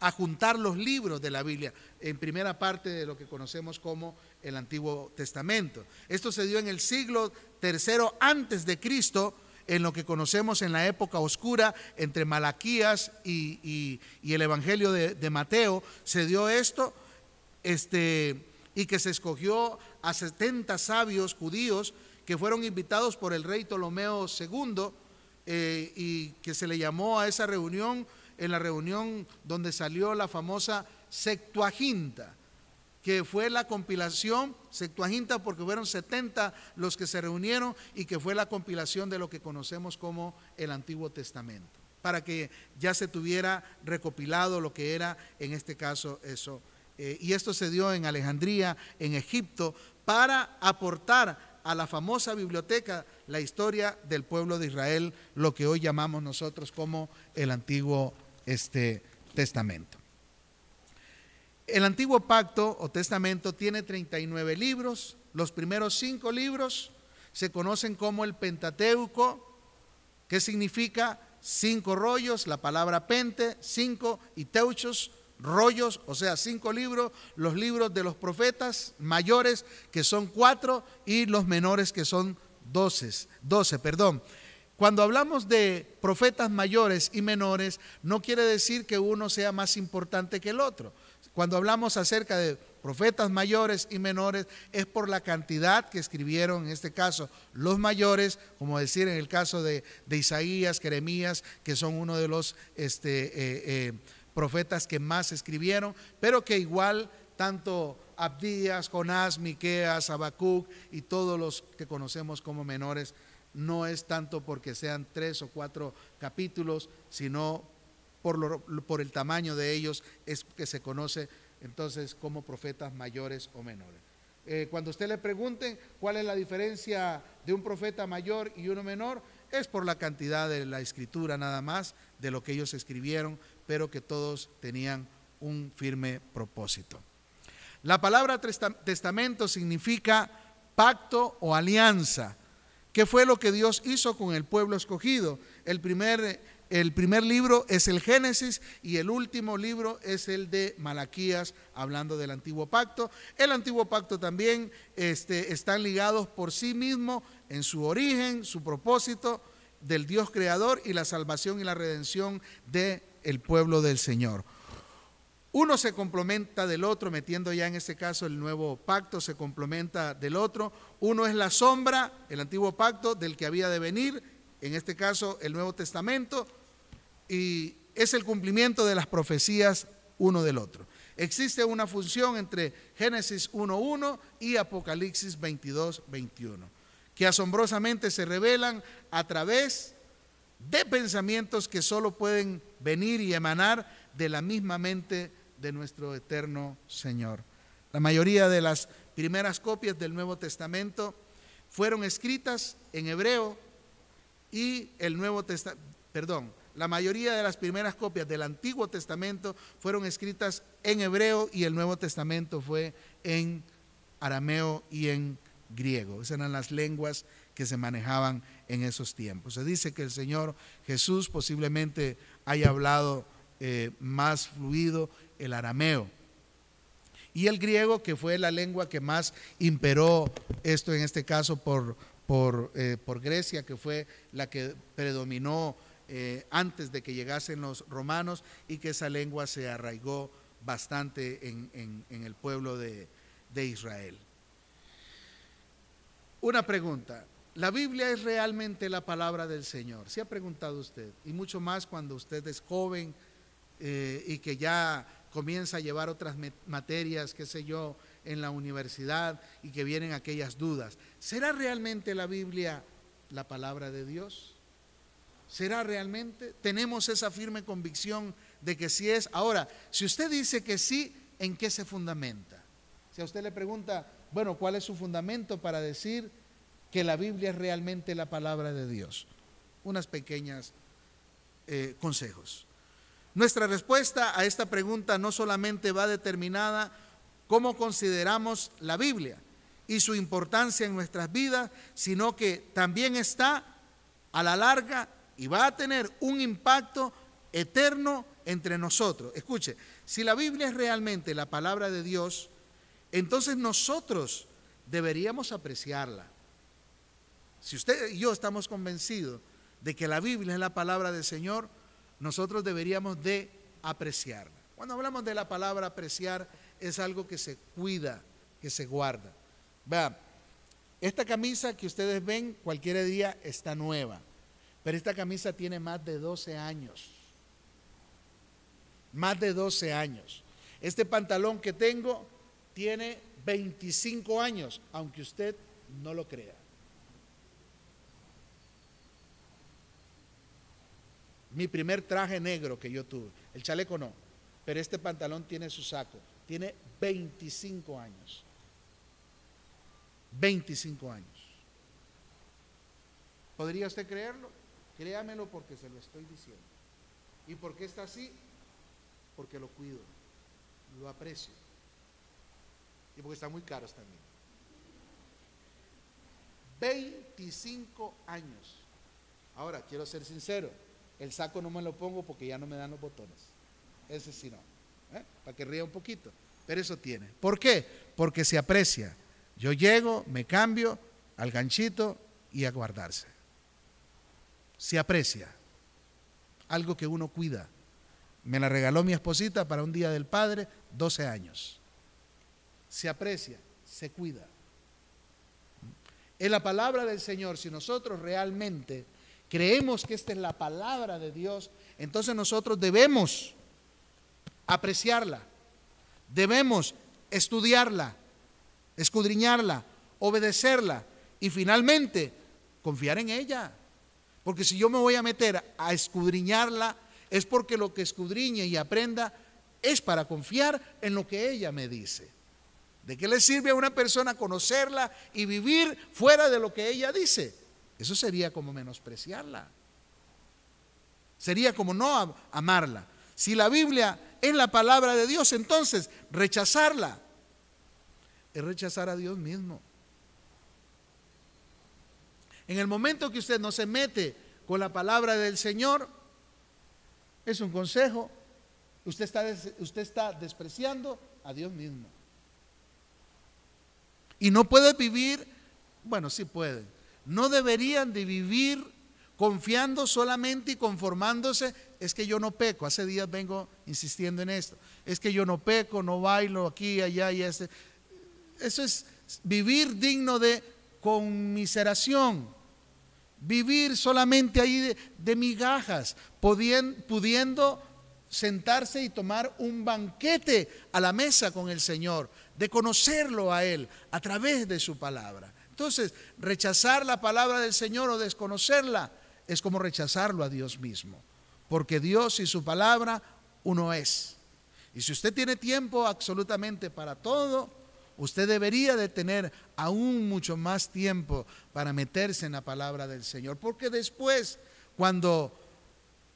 a juntar los libros de la Biblia en primera parte de lo que conocemos como el Antiguo Testamento. Esto se dio en el siglo tercero antes de Cristo, en lo que conocemos en la época oscura entre Malaquías y, el Evangelio de, Mateo. Se dio esto, este, y que se escogió a 70 sabios judíos que fueron invitados por el rey Ptolomeo II eh, y que se le llamó a esa reunión en la reunión donde salió la famosa Septuaginta que fue la compilación, Septuaginta, porque fueron 70 los que se reunieron y que fue la compilación de lo que conocemos como el Antiguo Testamento, para que ya se tuviera recopilado lo que era en este caso eso. Eh, y esto se dio en Alejandría, en Egipto, para aportar a la famosa biblioteca la historia del pueblo de Israel, lo que hoy llamamos nosotros como el Antiguo este, Testamento. El antiguo pacto o testamento tiene 39 libros. Los primeros cinco libros se conocen como el Pentateuco, que significa cinco rollos, la palabra pente, cinco y teuchos, rollos, o sea, cinco libros, los libros de los profetas mayores, que son cuatro, y los menores, que son doce, doce, perdón. Cuando hablamos de profetas mayores y menores, no quiere decir que uno sea más importante que el otro. Cuando hablamos acerca de profetas mayores y menores, es por la cantidad que escribieron, en este caso, los mayores, como decir en el caso de, Isaías, Jeremías, que son uno de los este, eh, eh, profetas que más escribieron, pero que igual tanto Abdías, Jonás, Miqueas, Habacuc y todos los que conocemos como menores, no es tanto porque sean tres o cuatro capítulos, sino por, el tamaño de ellos es que se conoce entonces como profetas mayores o menores. Eh, cuando usted le pregunte cuál es la diferencia de un profeta mayor y uno menor, es por la cantidad de la escritura nada más, de lo que ellos escribieron, pero que todos tenían un firme propósito. La palabra testamento significa pacto o alianza. ¿Qué fue lo que Dios hizo con el pueblo escogido? El primer el primer libro es el Génesis y el último libro es el de Malaquías, hablando del antiguo pacto. El antiguo pacto también este, están ligados por sí mismo en su origen, su propósito del Dios creador y la salvación y la redención del el pueblo del Señor. Uno se complementa del otro, metiendo ya en este caso el nuevo pacto, se complementa del otro. Uno es la sombra, el antiguo pacto, del que había de venir, en este caso el Nuevo Testamento, y es el cumplimiento de las profecías uno del otro. Existe una función entre Génesis 1.1 y Apocalipsis 22.21, que asombrosamente se revelan a través de pensamientos que solo pueden venir y emanar de la misma mente de nuestro eterno Señor. La mayoría de las primeras copias del Nuevo Testamento fueron escritas en hebreo y el Nuevo Testamento, perdón, la mayoría de las primeras copias del Antiguo Testamento fueron escritas en hebreo y el Nuevo Testamento fue en arameo y en griego. Esas eran las lenguas que se manejaban en esos tiempos. Se dice que el Señor Jesús posiblemente haya hablado eh, más fluido el arameo. Y el griego, que fue la lengua que más imperó esto en este caso por, por, eh, por Grecia, que fue la que predominó eh, antes de que llegasen los romanos y que esa lengua se arraigó bastante en, el pueblo de, de Israel. Una pregunta, ¿la Biblia es realmente la palabra del Señor? Se ha preguntado usted, y mucho más cuando usted es joven eh, y que ya comienza a llevar otras materias, qué sé yo, en la universidad y que vienen aquellas dudas. ¿Será realmente la Biblia la palabra de Dios? ¿Será realmente? Tenemos esa firme convicción de que sí es. Ahora, si usted dice que sí, ¿en qué se fundamenta? Si a usted le pregunta, bueno, ¿cuál es su fundamento para decir que la Biblia es realmente la palabra de Dios? Unas pequeñas eh, consejos. Nuestra respuesta a esta pregunta no solamente va determinada cómo consideramos la Biblia y su importancia en nuestras vidas, sino que también está a la larga y va a tener un impacto eterno entre nosotros. Escuche, si la Biblia es realmente la palabra de Dios, entonces nosotros deberíamos apreciarla. Si usted y yo estamos convencidos de que la Biblia es la palabra del Señor, nosotros deberíamos de apreciarla. Cuando hablamos de la palabra apreciar, es algo que se cuida, que se guarda. Vean, esta camisa que ustedes ven cualquier día está nueva. Pero esta camisa tiene más de 12 años. Más de 12 años. Este pantalón que tengo tiene 25 años, aunque usted no lo crea. Mi primer traje negro que yo tuve, el chaleco no, pero este pantalón tiene su saco, tiene 25 años. 25 años. ¿Podría usted creerlo? Créamelo porque se lo estoy diciendo. ¿Y por qué está así? Porque lo cuido, lo aprecio. Y porque están muy caros también. 25 años. Ahora, quiero ser sincero, el saco no me lo pongo porque ya no me dan los botones. Ese sí no. ¿eh? Para que ría un poquito. Pero eso tiene. ¿Por qué? Porque se aprecia. Yo llego, me cambio al ganchito y a guardarse se aprecia. Algo que uno cuida. Me la regaló mi esposita para un día del padre, 12 años. Se aprecia, se cuida. En la palabra del Señor, si nosotros realmente creemos que esta es la palabra de Dios, entonces nosotros debemos apreciarla, debemos estudiarla, escudriñarla, obedecerla y finalmente confiar en ella. Porque si yo me voy a meter a escudriñarla, es porque lo que escudriñe y aprenda es para confiar en lo que ella me dice. ¿De qué le sirve a una persona conocerla y vivir fuera de lo que ella dice? Eso sería como menospreciarla. Sería como no amarla. Si la Biblia es la palabra de Dios, entonces rechazarla es rechazar a Dios mismo. En el momento que usted no se mete con la palabra del Señor, es un consejo, usted está, usted está despreciando a Dios mismo. Y no puede vivir, bueno, sí pueden, no deberían de vivir confiando solamente y conformándose, es que yo no peco. Hace días vengo insistiendo en esto. Es que yo no peco, no bailo aquí, allá y este. Eso es vivir digno de conmiseración. Vivir solamente ahí de, de migajas, pudiendo sentarse y tomar un banquete a la mesa con el Señor, de conocerlo a Él a través de su palabra. Entonces, rechazar la palabra del Señor o desconocerla es como rechazarlo a Dios mismo, porque Dios y su palabra uno es. Y si usted tiene tiempo absolutamente para todo, usted debería de tener aún mucho más tiempo para meterse en la palabra del Señor, porque después, cuando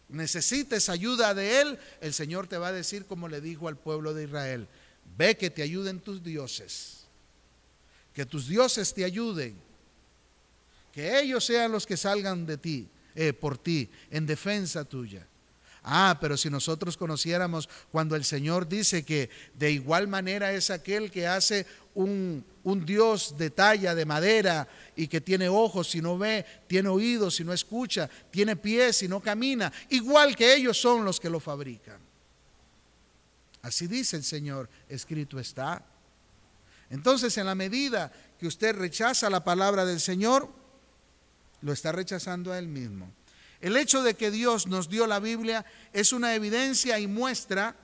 necesites ayuda de Él, el Señor te va a decir como le dijo al pueblo de Israel, ve que te ayuden tus dioses, que tus dioses te ayuden, que ellos sean los que salgan de ti, eh, por ti, en defensa tuya. Ah, pero si nosotros conociéramos cuando el Señor dice que de igual manera es aquel que hace un, un, Dios de talla, de madera, y que tiene ojos si no ve, tiene oídos si no escucha, tiene pies si no camina, igual que ellos son los que lo fabrican. Así dice el Señor, escrito está. Entonces, en la medida que usted rechaza la palabra del Señor, lo está rechazando a Él mismo. El hecho de que Dios nos dio la Biblia es una evidencia y muestra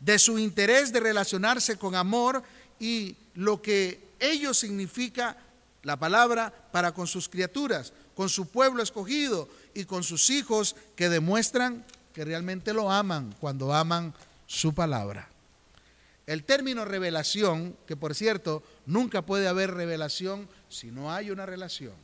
de su interés de relacionarse con amor y lo que ello significa la palabra para con sus criaturas, con su pueblo escogido y con sus hijos que demuestran que realmente lo aman cuando aman su palabra. El término revelación, que por cierto, nunca puede haber revelación si no hay una relación.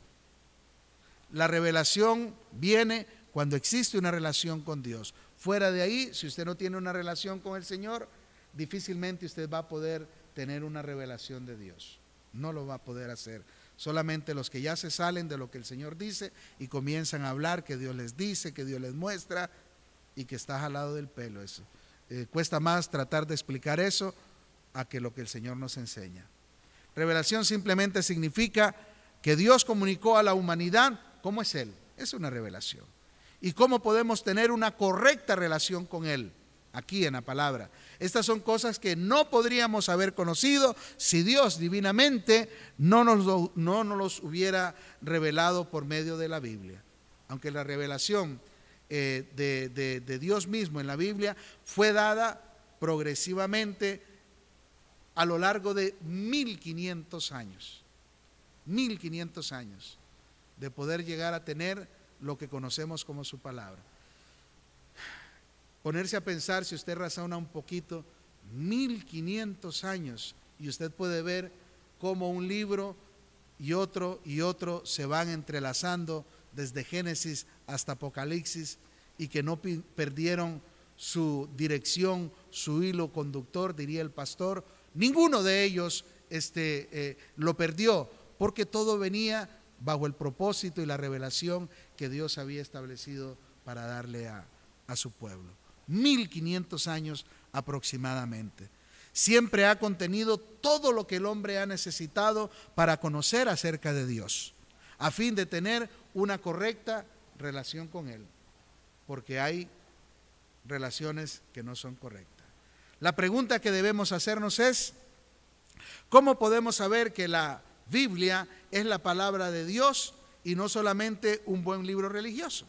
La revelación viene cuando existe una relación con Dios. Fuera de ahí, si usted no tiene una relación con el Señor, difícilmente usted va a poder tener una revelación de Dios. No lo va a poder hacer. Solamente los que ya se salen de lo que el Señor dice y comienzan a hablar que Dios les dice, que Dios les muestra y que está jalado del pelo eso. Eh, cuesta más tratar de explicar eso a que lo que el Señor nos enseña. Revelación simplemente significa que Dios comunicó a la humanidad cómo es Él. Es una revelación. Y cómo podemos tener una correcta relación con Él, aquí en la palabra. Estas son cosas que no podríamos haber conocido si Dios divinamente no nos, no nos los hubiera revelado por medio de la Biblia. Aunque la revelación eh, de, de Dios mismo en la Biblia fue dada progresivamente a lo largo de 1500 años. 1500 años de poder llegar a tener lo que conocemos como su palabra. Ponerse a pensar, si usted razona un poquito, 1500 años y usted puede ver cómo un libro y otro y otro se van entrelazando desde Génesis hasta Apocalipsis y que no perdieron su dirección, su hilo conductor, diría el pastor. Ninguno de ellos este, eh, lo perdió porque todo venía bajo el propósito y la revelación que Dios había establecido para darle a, a su pueblo. 1500 años aproximadamente. Siempre ha contenido todo lo que el hombre ha necesitado para conocer acerca de Dios, a fin de tener una correcta relación con Él, porque hay relaciones que no son correctas. La pregunta que debemos hacernos es, ¿cómo podemos saber que la Biblia es la palabra de Dios y no solamente un buen libro religioso.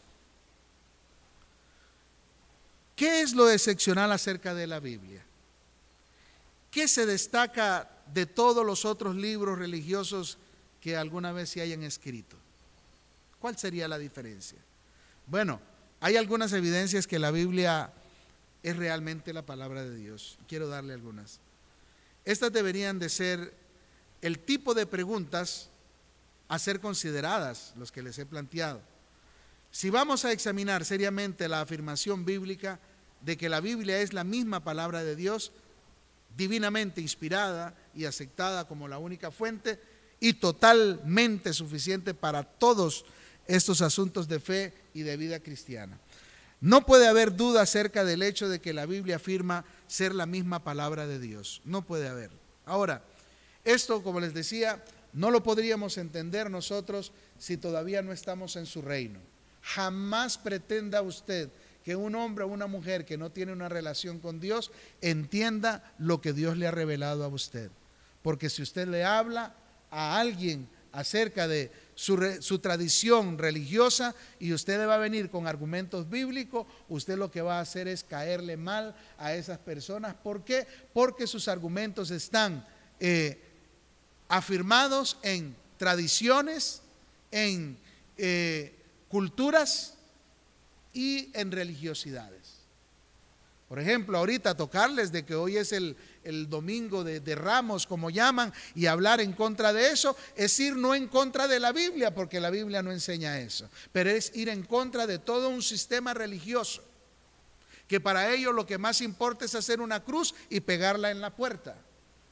¿Qué es lo excepcional acerca de la Biblia? ¿Qué se destaca de todos los otros libros religiosos que alguna vez se hayan escrito? ¿Cuál sería la diferencia? Bueno, hay algunas evidencias que la Biblia es realmente la palabra de Dios. Quiero darle algunas. Estas deberían de ser el tipo de preguntas a ser consideradas, los que les he planteado. Si vamos a examinar seriamente la afirmación bíblica de que la Biblia es la misma palabra de Dios, divinamente inspirada y aceptada como la única fuente y totalmente suficiente para todos estos asuntos de fe y de vida cristiana. No puede haber duda acerca del hecho de que la Biblia afirma ser la misma palabra de Dios. No puede haber. Ahora, esto, como les decía, no lo podríamos entender nosotros si todavía no estamos en su reino. Jamás pretenda usted que un hombre o una mujer que no tiene una relación con Dios entienda lo que Dios le ha revelado a usted. Porque si usted le habla a alguien acerca de su, su, tradición religiosa y usted le va a venir con argumentos bíblicos, usted lo que va a hacer es caerle mal a esas personas. ¿Por qué? Porque sus argumentos están eh, afirmados en tradiciones, en eh, culturas y en religiosidades. Por ejemplo, ahorita tocarles de que hoy es el, domingo de, de, ramos, como llaman, y hablar en contra de eso, es ir no en contra de la Biblia, porque la Biblia no enseña eso, pero es ir en contra de todo un sistema religioso, que para ellos lo que más importa es hacer una cruz y pegarla en la puerta.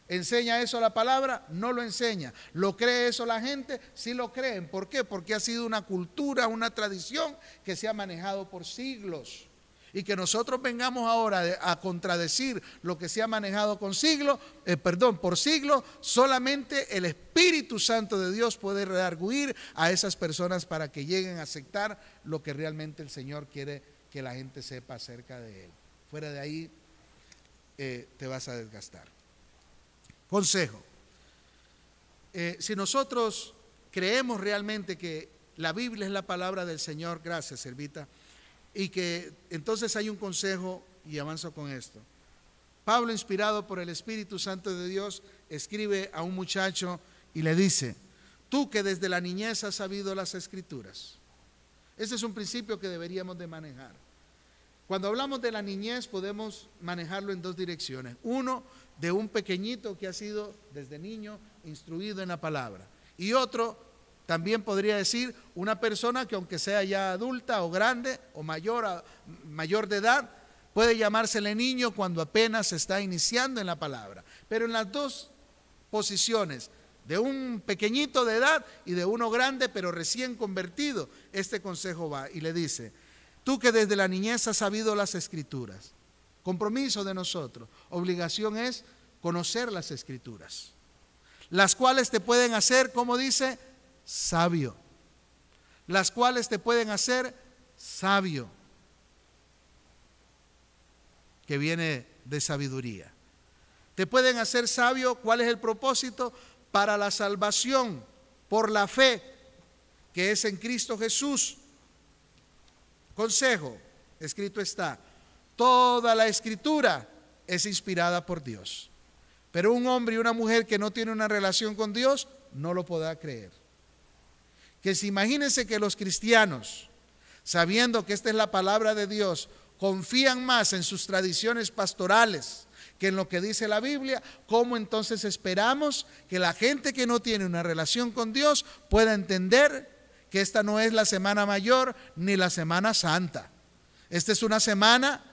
¿Enseña eso la palabra? No lo enseña. ¿Lo cree eso la gente? Sí lo creen. ¿Por qué? Porque ha sido una cultura, una tradición que se ha manejado por siglos. Y que nosotros vengamos ahora a contradecir lo que se ha manejado con siglos, eh, perdón, por siglos, solamente el Espíritu Santo de Dios puede redarguir a esas personas para que lleguen a aceptar lo que realmente el Señor quiere que la gente sepa acerca de Él. Fuera de ahí eh, te vas a desgastar. Consejo. Eh, si nosotros creemos realmente que la Biblia es la palabra del Señor, gracias, Servita, y que entonces hay un consejo y avanzo con esto. Pablo, inspirado por el Espíritu Santo de Dios, escribe a un muchacho y le dice, tú que desde la niñez has sabido las escrituras. Ese es un principio que deberíamos de manejar. Cuando hablamos de la niñez podemos manejarlo en dos direcciones. Uno, de un pequeñito que ha sido desde niño instruido en la palabra. Y otro, también podría decir, una persona que aunque sea ya adulta o grande o mayor, mayor de edad, puede llamársele niño cuando apenas se está iniciando en la palabra. Pero en las dos posiciones, de un pequeñito de edad y de uno grande pero recién convertido, este consejo va y le dice, tú que desde la niñez has sabido las escrituras, Compromiso de nosotros, obligación es conocer las escrituras, las cuales te pueden hacer, como dice, sabio, las cuales te pueden hacer sabio, que viene de sabiduría. Te pueden hacer sabio, ¿cuál es el propósito? Para la salvación, por la fe que es en Cristo Jesús. Consejo, escrito está, Toda la escritura es inspirada por Dios. Pero un hombre y una mujer que no tiene una relación con Dios no lo podrá creer. Que si imagínense que los cristianos, sabiendo que esta es la palabra de Dios, confían más en sus tradiciones pastorales que en lo que dice la Biblia, ¿cómo entonces esperamos que la gente que no tiene una relación con Dios pueda entender que esta no es la semana mayor ni la semana santa? Esta es una semana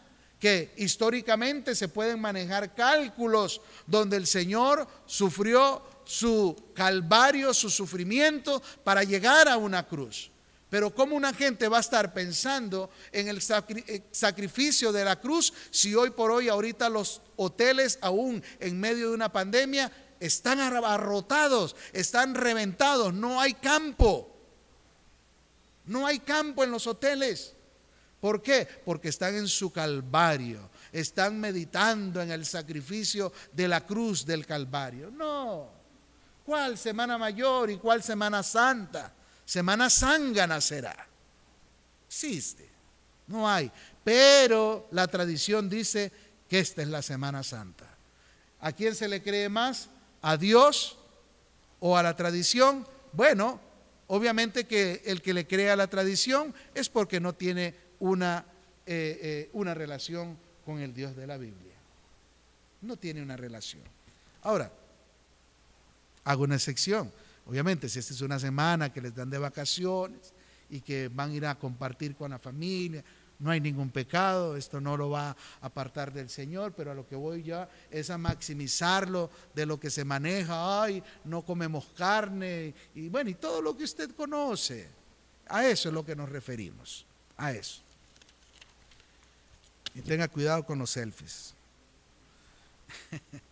que históricamente se pueden manejar cálculos donde el Señor sufrió su calvario, su sufrimiento para llegar a una cruz. Pero ¿cómo una gente va a estar pensando en el eh, sacrificio de la cruz si hoy por hoy ahorita los hoteles aún en medio de una pandemia están abarrotados, están reventados, no hay campo? No hay campo en los hoteles. ¿Por qué? Porque están en su calvario, están meditando en el sacrificio de la cruz del calvario. No. ¿Cuál semana mayor y cuál semana santa? Semana zángana será. Existe. No hay. Pero la tradición dice que esta es la Semana Santa. ¿A quién se le cree más? ¿A Dios o a la tradición? Bueno, obviamente que el que le cree a la tradición es porque no tiene una, eh, eh, una relación con el Dios de la Biblia. No tiene una relación. Ahora, hago una excepción. Obviamente, si esta es una semana que les dan de vacaciones y que van a ir a compartir con la familia, no hay ningún pecado, esto no lo va a apartar del Señor, pero a lo que voy ya es a maximizarlo de lo que se maneja, ay, no comemos carne, y bueno, y todo lo que usted conoce. A eso es lo que nos referimos, a eso. Y tenga cuidado con los selfies.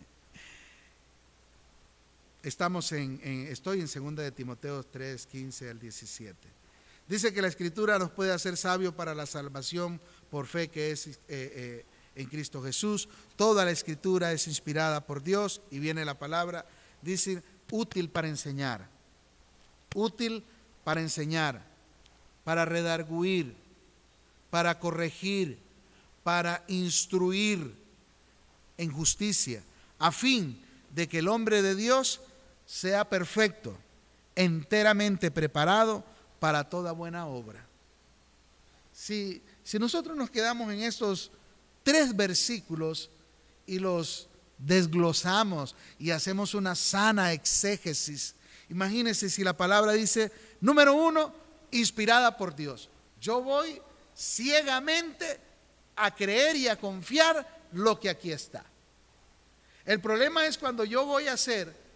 estamos en, estoy en 2 de Timoteo 3, 15 al 17. Dice que la escritura nos puede hacer sabio para la salvación por fe que es eh, eh, en Cristo Jesús. Toda la escritura es inspirada por Dios y viene la palabra, dice, útil para enseñar, útil para enseñar, para redarguir, para corregir, para instruir en justicia, a fin de que el hombre de Dios sea perfecto, enteramente preparado para toda buena obra. Si, si nosotros nos quedamos en estos tres versículos y los desglosamos y hacemos una sana exégesis, imagínense si la palabra dice, número uno, inspirada por Dios. Yo voy ciegamente a creer y a confiar lo que aquí está. El problema es cuando yo voy a hacer,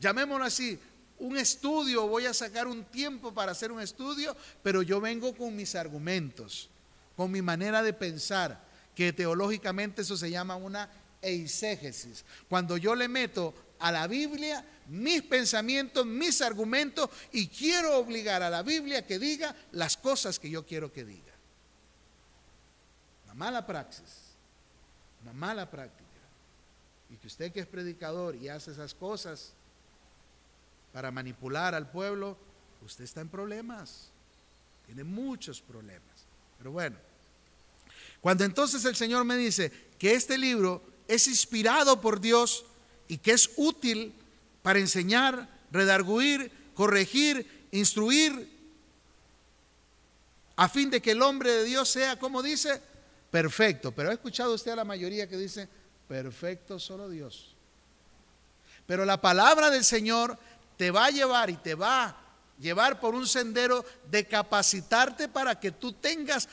llamémoslo así, un estudio, voy a sacar un tiempo para hacer un estudio, pero yo vengo con mis argumentos, con mi manera de pensar, que teológicamente eso se llama una eisegesis. Cuando yo le meto a la Biblia mis pensamientos, mis argumentos y quiero obligar a la Biblia que diga las cosas que yo quiero que diga. Una mala praxis, una mala práctica. Y que usted que es predicador y hace esas cosas para manipular al pueblo, usted está en problemas. Tiene muchos problemas. Pero bueno, cuando entonces el Señor me dice que este libro es inspirado por Dios y que es útil para enseñar, redarguir, corregir, instruir, a fin de que el hombre de Dios sea, como dice, perfecto. Pero ha escuchado usted a la mayoría que dice, perfecto solo Dios. Pero la palabra del Señor te va a llevar y te va a llevar por un sendero de capacitarte para que tú tengas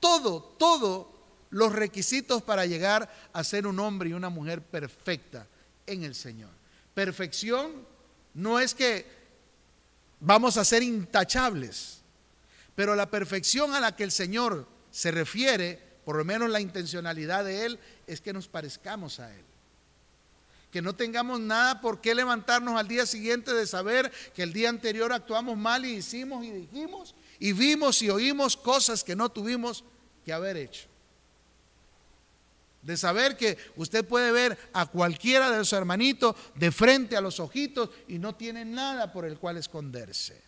todo, todo los requisitos para llegar a ser un hombre y una mujer perfecta en el Señor. Perfección no es que vamos a ser intachables, pero la perfección a la que el Señor se refiere, por lo menos la intencionalidad de Él, es que nos parezcamos a Él. Que no tengamos nada por qué levantarnos al día siguiente de saber que el día anterior actuamos mal y hicimos y dijimos y vimos y oímos cosas que no tuvimos que haber hecho. De saber que usted puede ver a cualquiera de los hermanitos de frente a los ojitos y no tiene nada por el cual esconderse.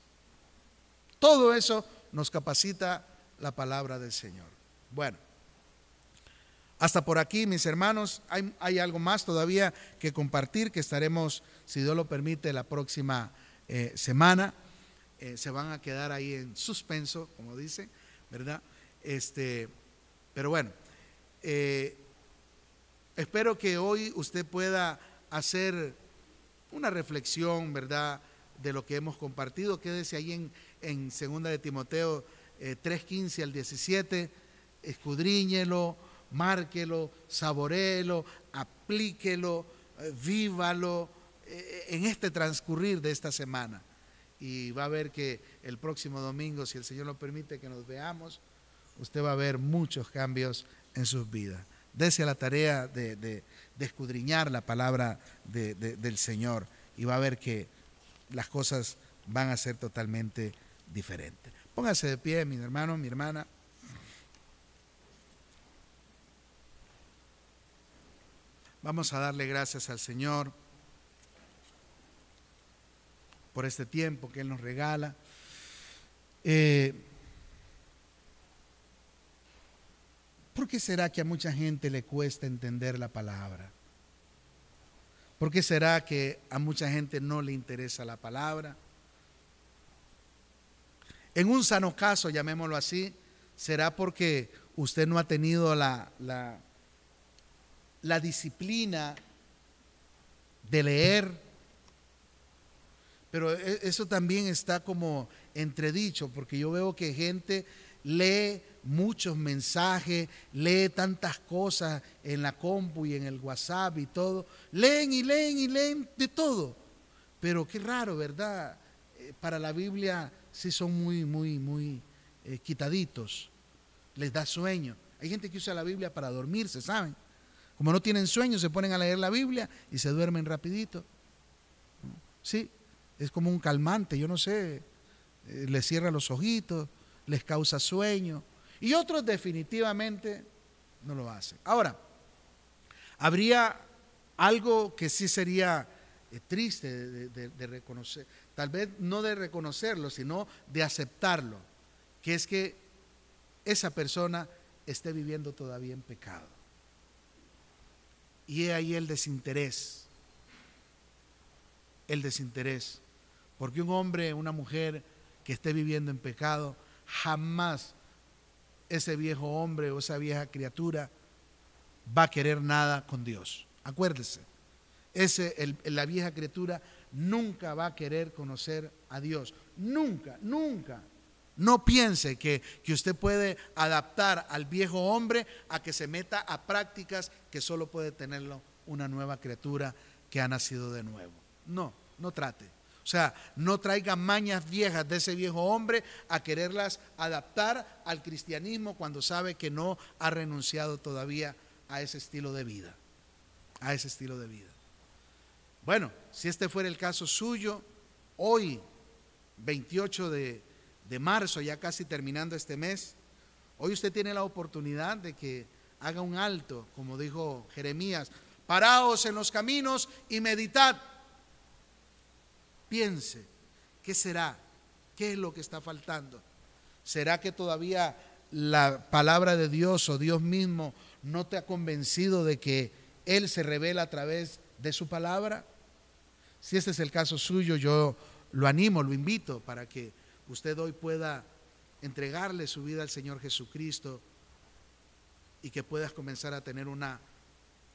Todo eso nos capacita la palabra del Señor. Bueno, hasta por aquí, mis hermanos, hay, algo más todavía que compartir que estaremos, si Dios lo permite, la próxima eh, semana. Eh, se van a quedar ahí en suspenso, como dice, ¿verdad? Este, pero bueno, eh, Espero que hoy usted pueda hacer una reflexión, ¿verdad?, de lo que hemos compartido. Quédese ahí en, en 2 de Timoteo 3.15 eh, al 17, escudriñelo, márquelo, saborelo, aplíquelo, eh, vívalo eh, en este transcurrir de esta semana. Y va a ver que el próximo domingo, si el Señor lo permite que nos veamos, usted va a ver muchos cambios en sus vidas dése a la tarea de, escudriñar la palabra del Señor y va a ver que las cosas van a ser totalmente diferentes. Póngase de pie, mi hermano, mi hermana. Vamos a darle gracias al Señor por este tiempo que Él nos regala. Eh, ¿Por qué será que a mucha gente le cuesta entender la palabra? ¿Por qué será que a mucha gente no le interesa la palabra? En un sano caso, llamémoslo así, será porque usted no ha tenido la, la, la disciplina de leer. Pero e, eso también está como entredicho, porque yo veo que gente lee muchos mensajes, lee tantas cosas en la compu y en el WhatsApp y todo. Leen y leen y leen de todo. Pero qué raro, ¿verdad? Eh, para la Biblia sí son muy, muy, muy eh, quitaditos. Les da sueño. Hay gente que usa la Biblia para dormirse, ¿saben? Como no tienen sueño, se ponen a leer la Biblia y se duermen rapidito. Sí, es como un calmante, yo no sé, eh, les cierra los ojitos, les causa sueño. Y otros definitivamente no lo hacen. Ahora, habría algo que sí sería eh, triste de, reconocer, tal vez no de reconocerlo, sino de aceptarlo, que es que esa persona esté viviendo todavía en pecado. Y he ahí el desinterés, el desinterés, porque un hombre, una mujer que esté viviendo en pecado, jamás ese viejo hombre o esa vieja criatura va a querer nada con Dios. Acuérdese, ese, la vieja criatura nunca va a querer conocer a Dios. Nunca, nunca. No piense que, que, usted puede adaptar al viejo hombre a que se meta a prácticas que solo puede tenerlo una nueva criatura que ha nacido de nuevo. No, no trate. O sea, no traiga mañas viejas de ese viejo hombre a quererlas adaptar al cristianismo cuando sabe que no ha renunciado todavía a ese estilo de vida. A ese estilo de vida. Bueno, si este fuera el caso suyo, hoy, 28 de, de marzo, ya casi terminando este mes, hoy usted tiene la oportunidad de que haga un alto, como dijo Jeremías, paraos en los caminos y meditad Piense, ¿qué será? ¿Qué es lo que está faltando? ¿Será que todavía la palabra de Dios o Dios mismo no te ha convencido de que Él se revela a través de su palabra? Si este es el caso suyo, yo lo animo, lo invito para que usted hoy pueda entregarle su vida al Señor Jesucristo y que puedas comenzar a tener una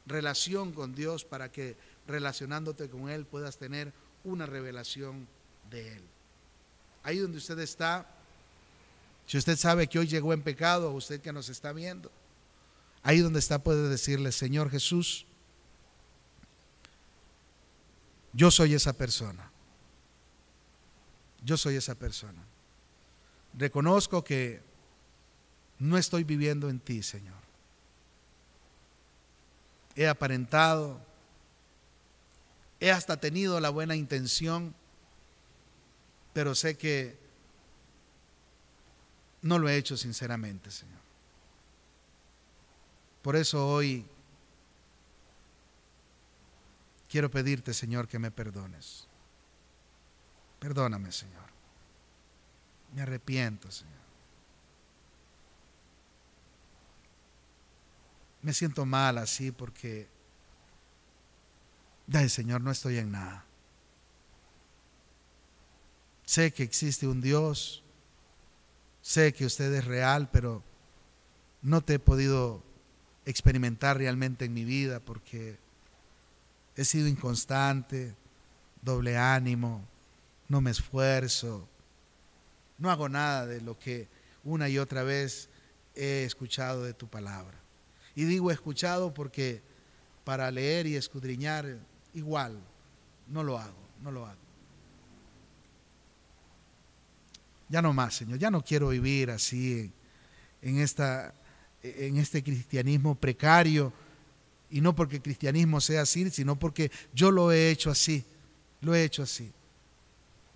relación con Dios para que relacionándote con Él puedas tener una revelación de Él. Ahí donde usted está, si usted sabe que hoy llegó en pecado, usted que nos está viendo, ahí donde está puede decirle, Señor Jesús, yo soy esa persona. Yo soy esa persona. Reconozco que no estoy viviendo en ti, Señor. He aparentado, He hasta tenido la buena intención, pero sé que no lo he hecho sinceramente, Señor. Por eso hoy quiero pedirte, Señor, que me perdones. Perdóname, Señor. Me arrepiento, Señor. Me siento mal así porque Ay, Señor, no estoy en nada. Sé que existe un Dios, sé que usted es real, pero no te he podido experimentar realmente en mi vida porque he sido inconstante, doble ánimo, no me esfuerzo, no hago nada de lo que una y otra vez he escuchado de tu palabra. Y digo escuchado porque para leer y escudriñar igual, no lo hago, no lo hago. Ya no más, Señor, ya no quiero vivir así en, esta, en este cristianismo precario, y no porque el cristianismo sea así, sino porque yo lo he hecho así, lo he hecho así.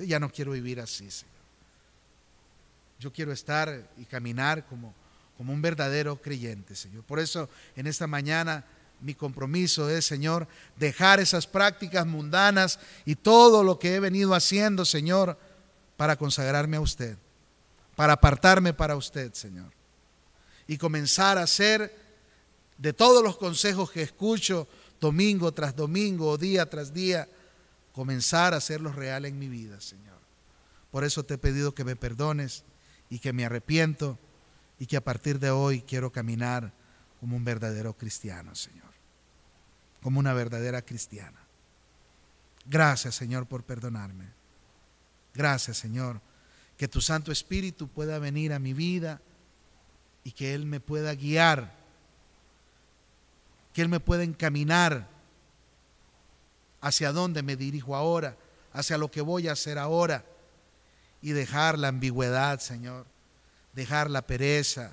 Ya no quiero vivir así, Señor. Yo quiero estar y caminar como, como un verdadero creyente, Señor. Por eso en esta mañana mi compromiso es, Señor, dejar esas prácticas mundanas y todo lo que he venido haciendo, Señor, para consagrarme a usted, para apartarme para usted, Señor. Y comenzar a hacer de todos los consejos que escucho domingo tras domingo día tras día, comenzar a hacerlos real en mi vida, Señor. Por eso te he pedido que me perdones y que me arrepiento y que a partir de hoy quiero caminar como un verdadero cristiano, Señor como una verdadera cristiana. Gracias, Señor, por perdonarme. Gracias, Señor, que tu Santo Espíritu pueda venir a mi vida y que Él me pueda guiar, que Él me pueda encaminar hacia dónde me dirijo ahora, hacia lo que voy a hacer ahora y dejar la ambigüedad, Señor, dejar la pereza,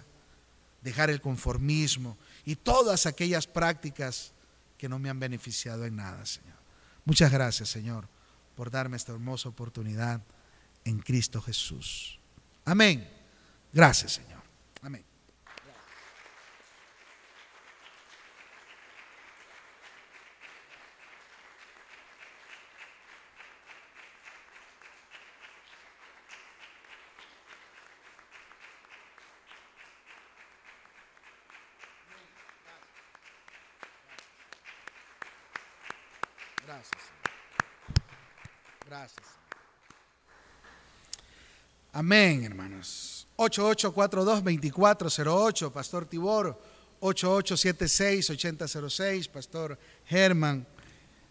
dejar el conformismo y todas aquellas prácticas que no me han beneficiado en nada, Señor. Muchas gracias, Señor, por darme esta hermosa oportunidad en Cristo Jesús. Amén. Gracias, Señor. Amén. Gracias. Gracias. Amén, hermanos. 8842-2408, Pastor Tibor. 8876-8006, Pastor Germán.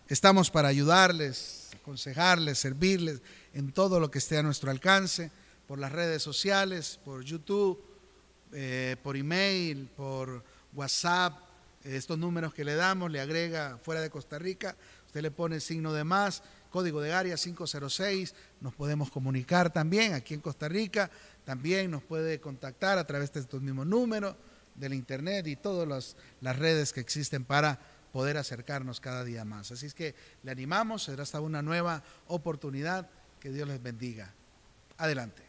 Estamos para ayudarles, aconsejarles, servirles en todo lo que esté a nuestro alcance, por las redes sociales, por YouTube, eh, por email, por WhatsApp. Estos números que le damos, le agrega fuera de Costa Rica, usted le pone signo de más, código de área 506, nos podemos comunicar también aquí en Costa Rica, también nos puede contactar a través de estos mismos números, del internet y todas las, redes que existen para poder acercarnos cada día más. Así es que le animamos, será hasta una nueva oportunidad, que Dios les bendiga. Adelante.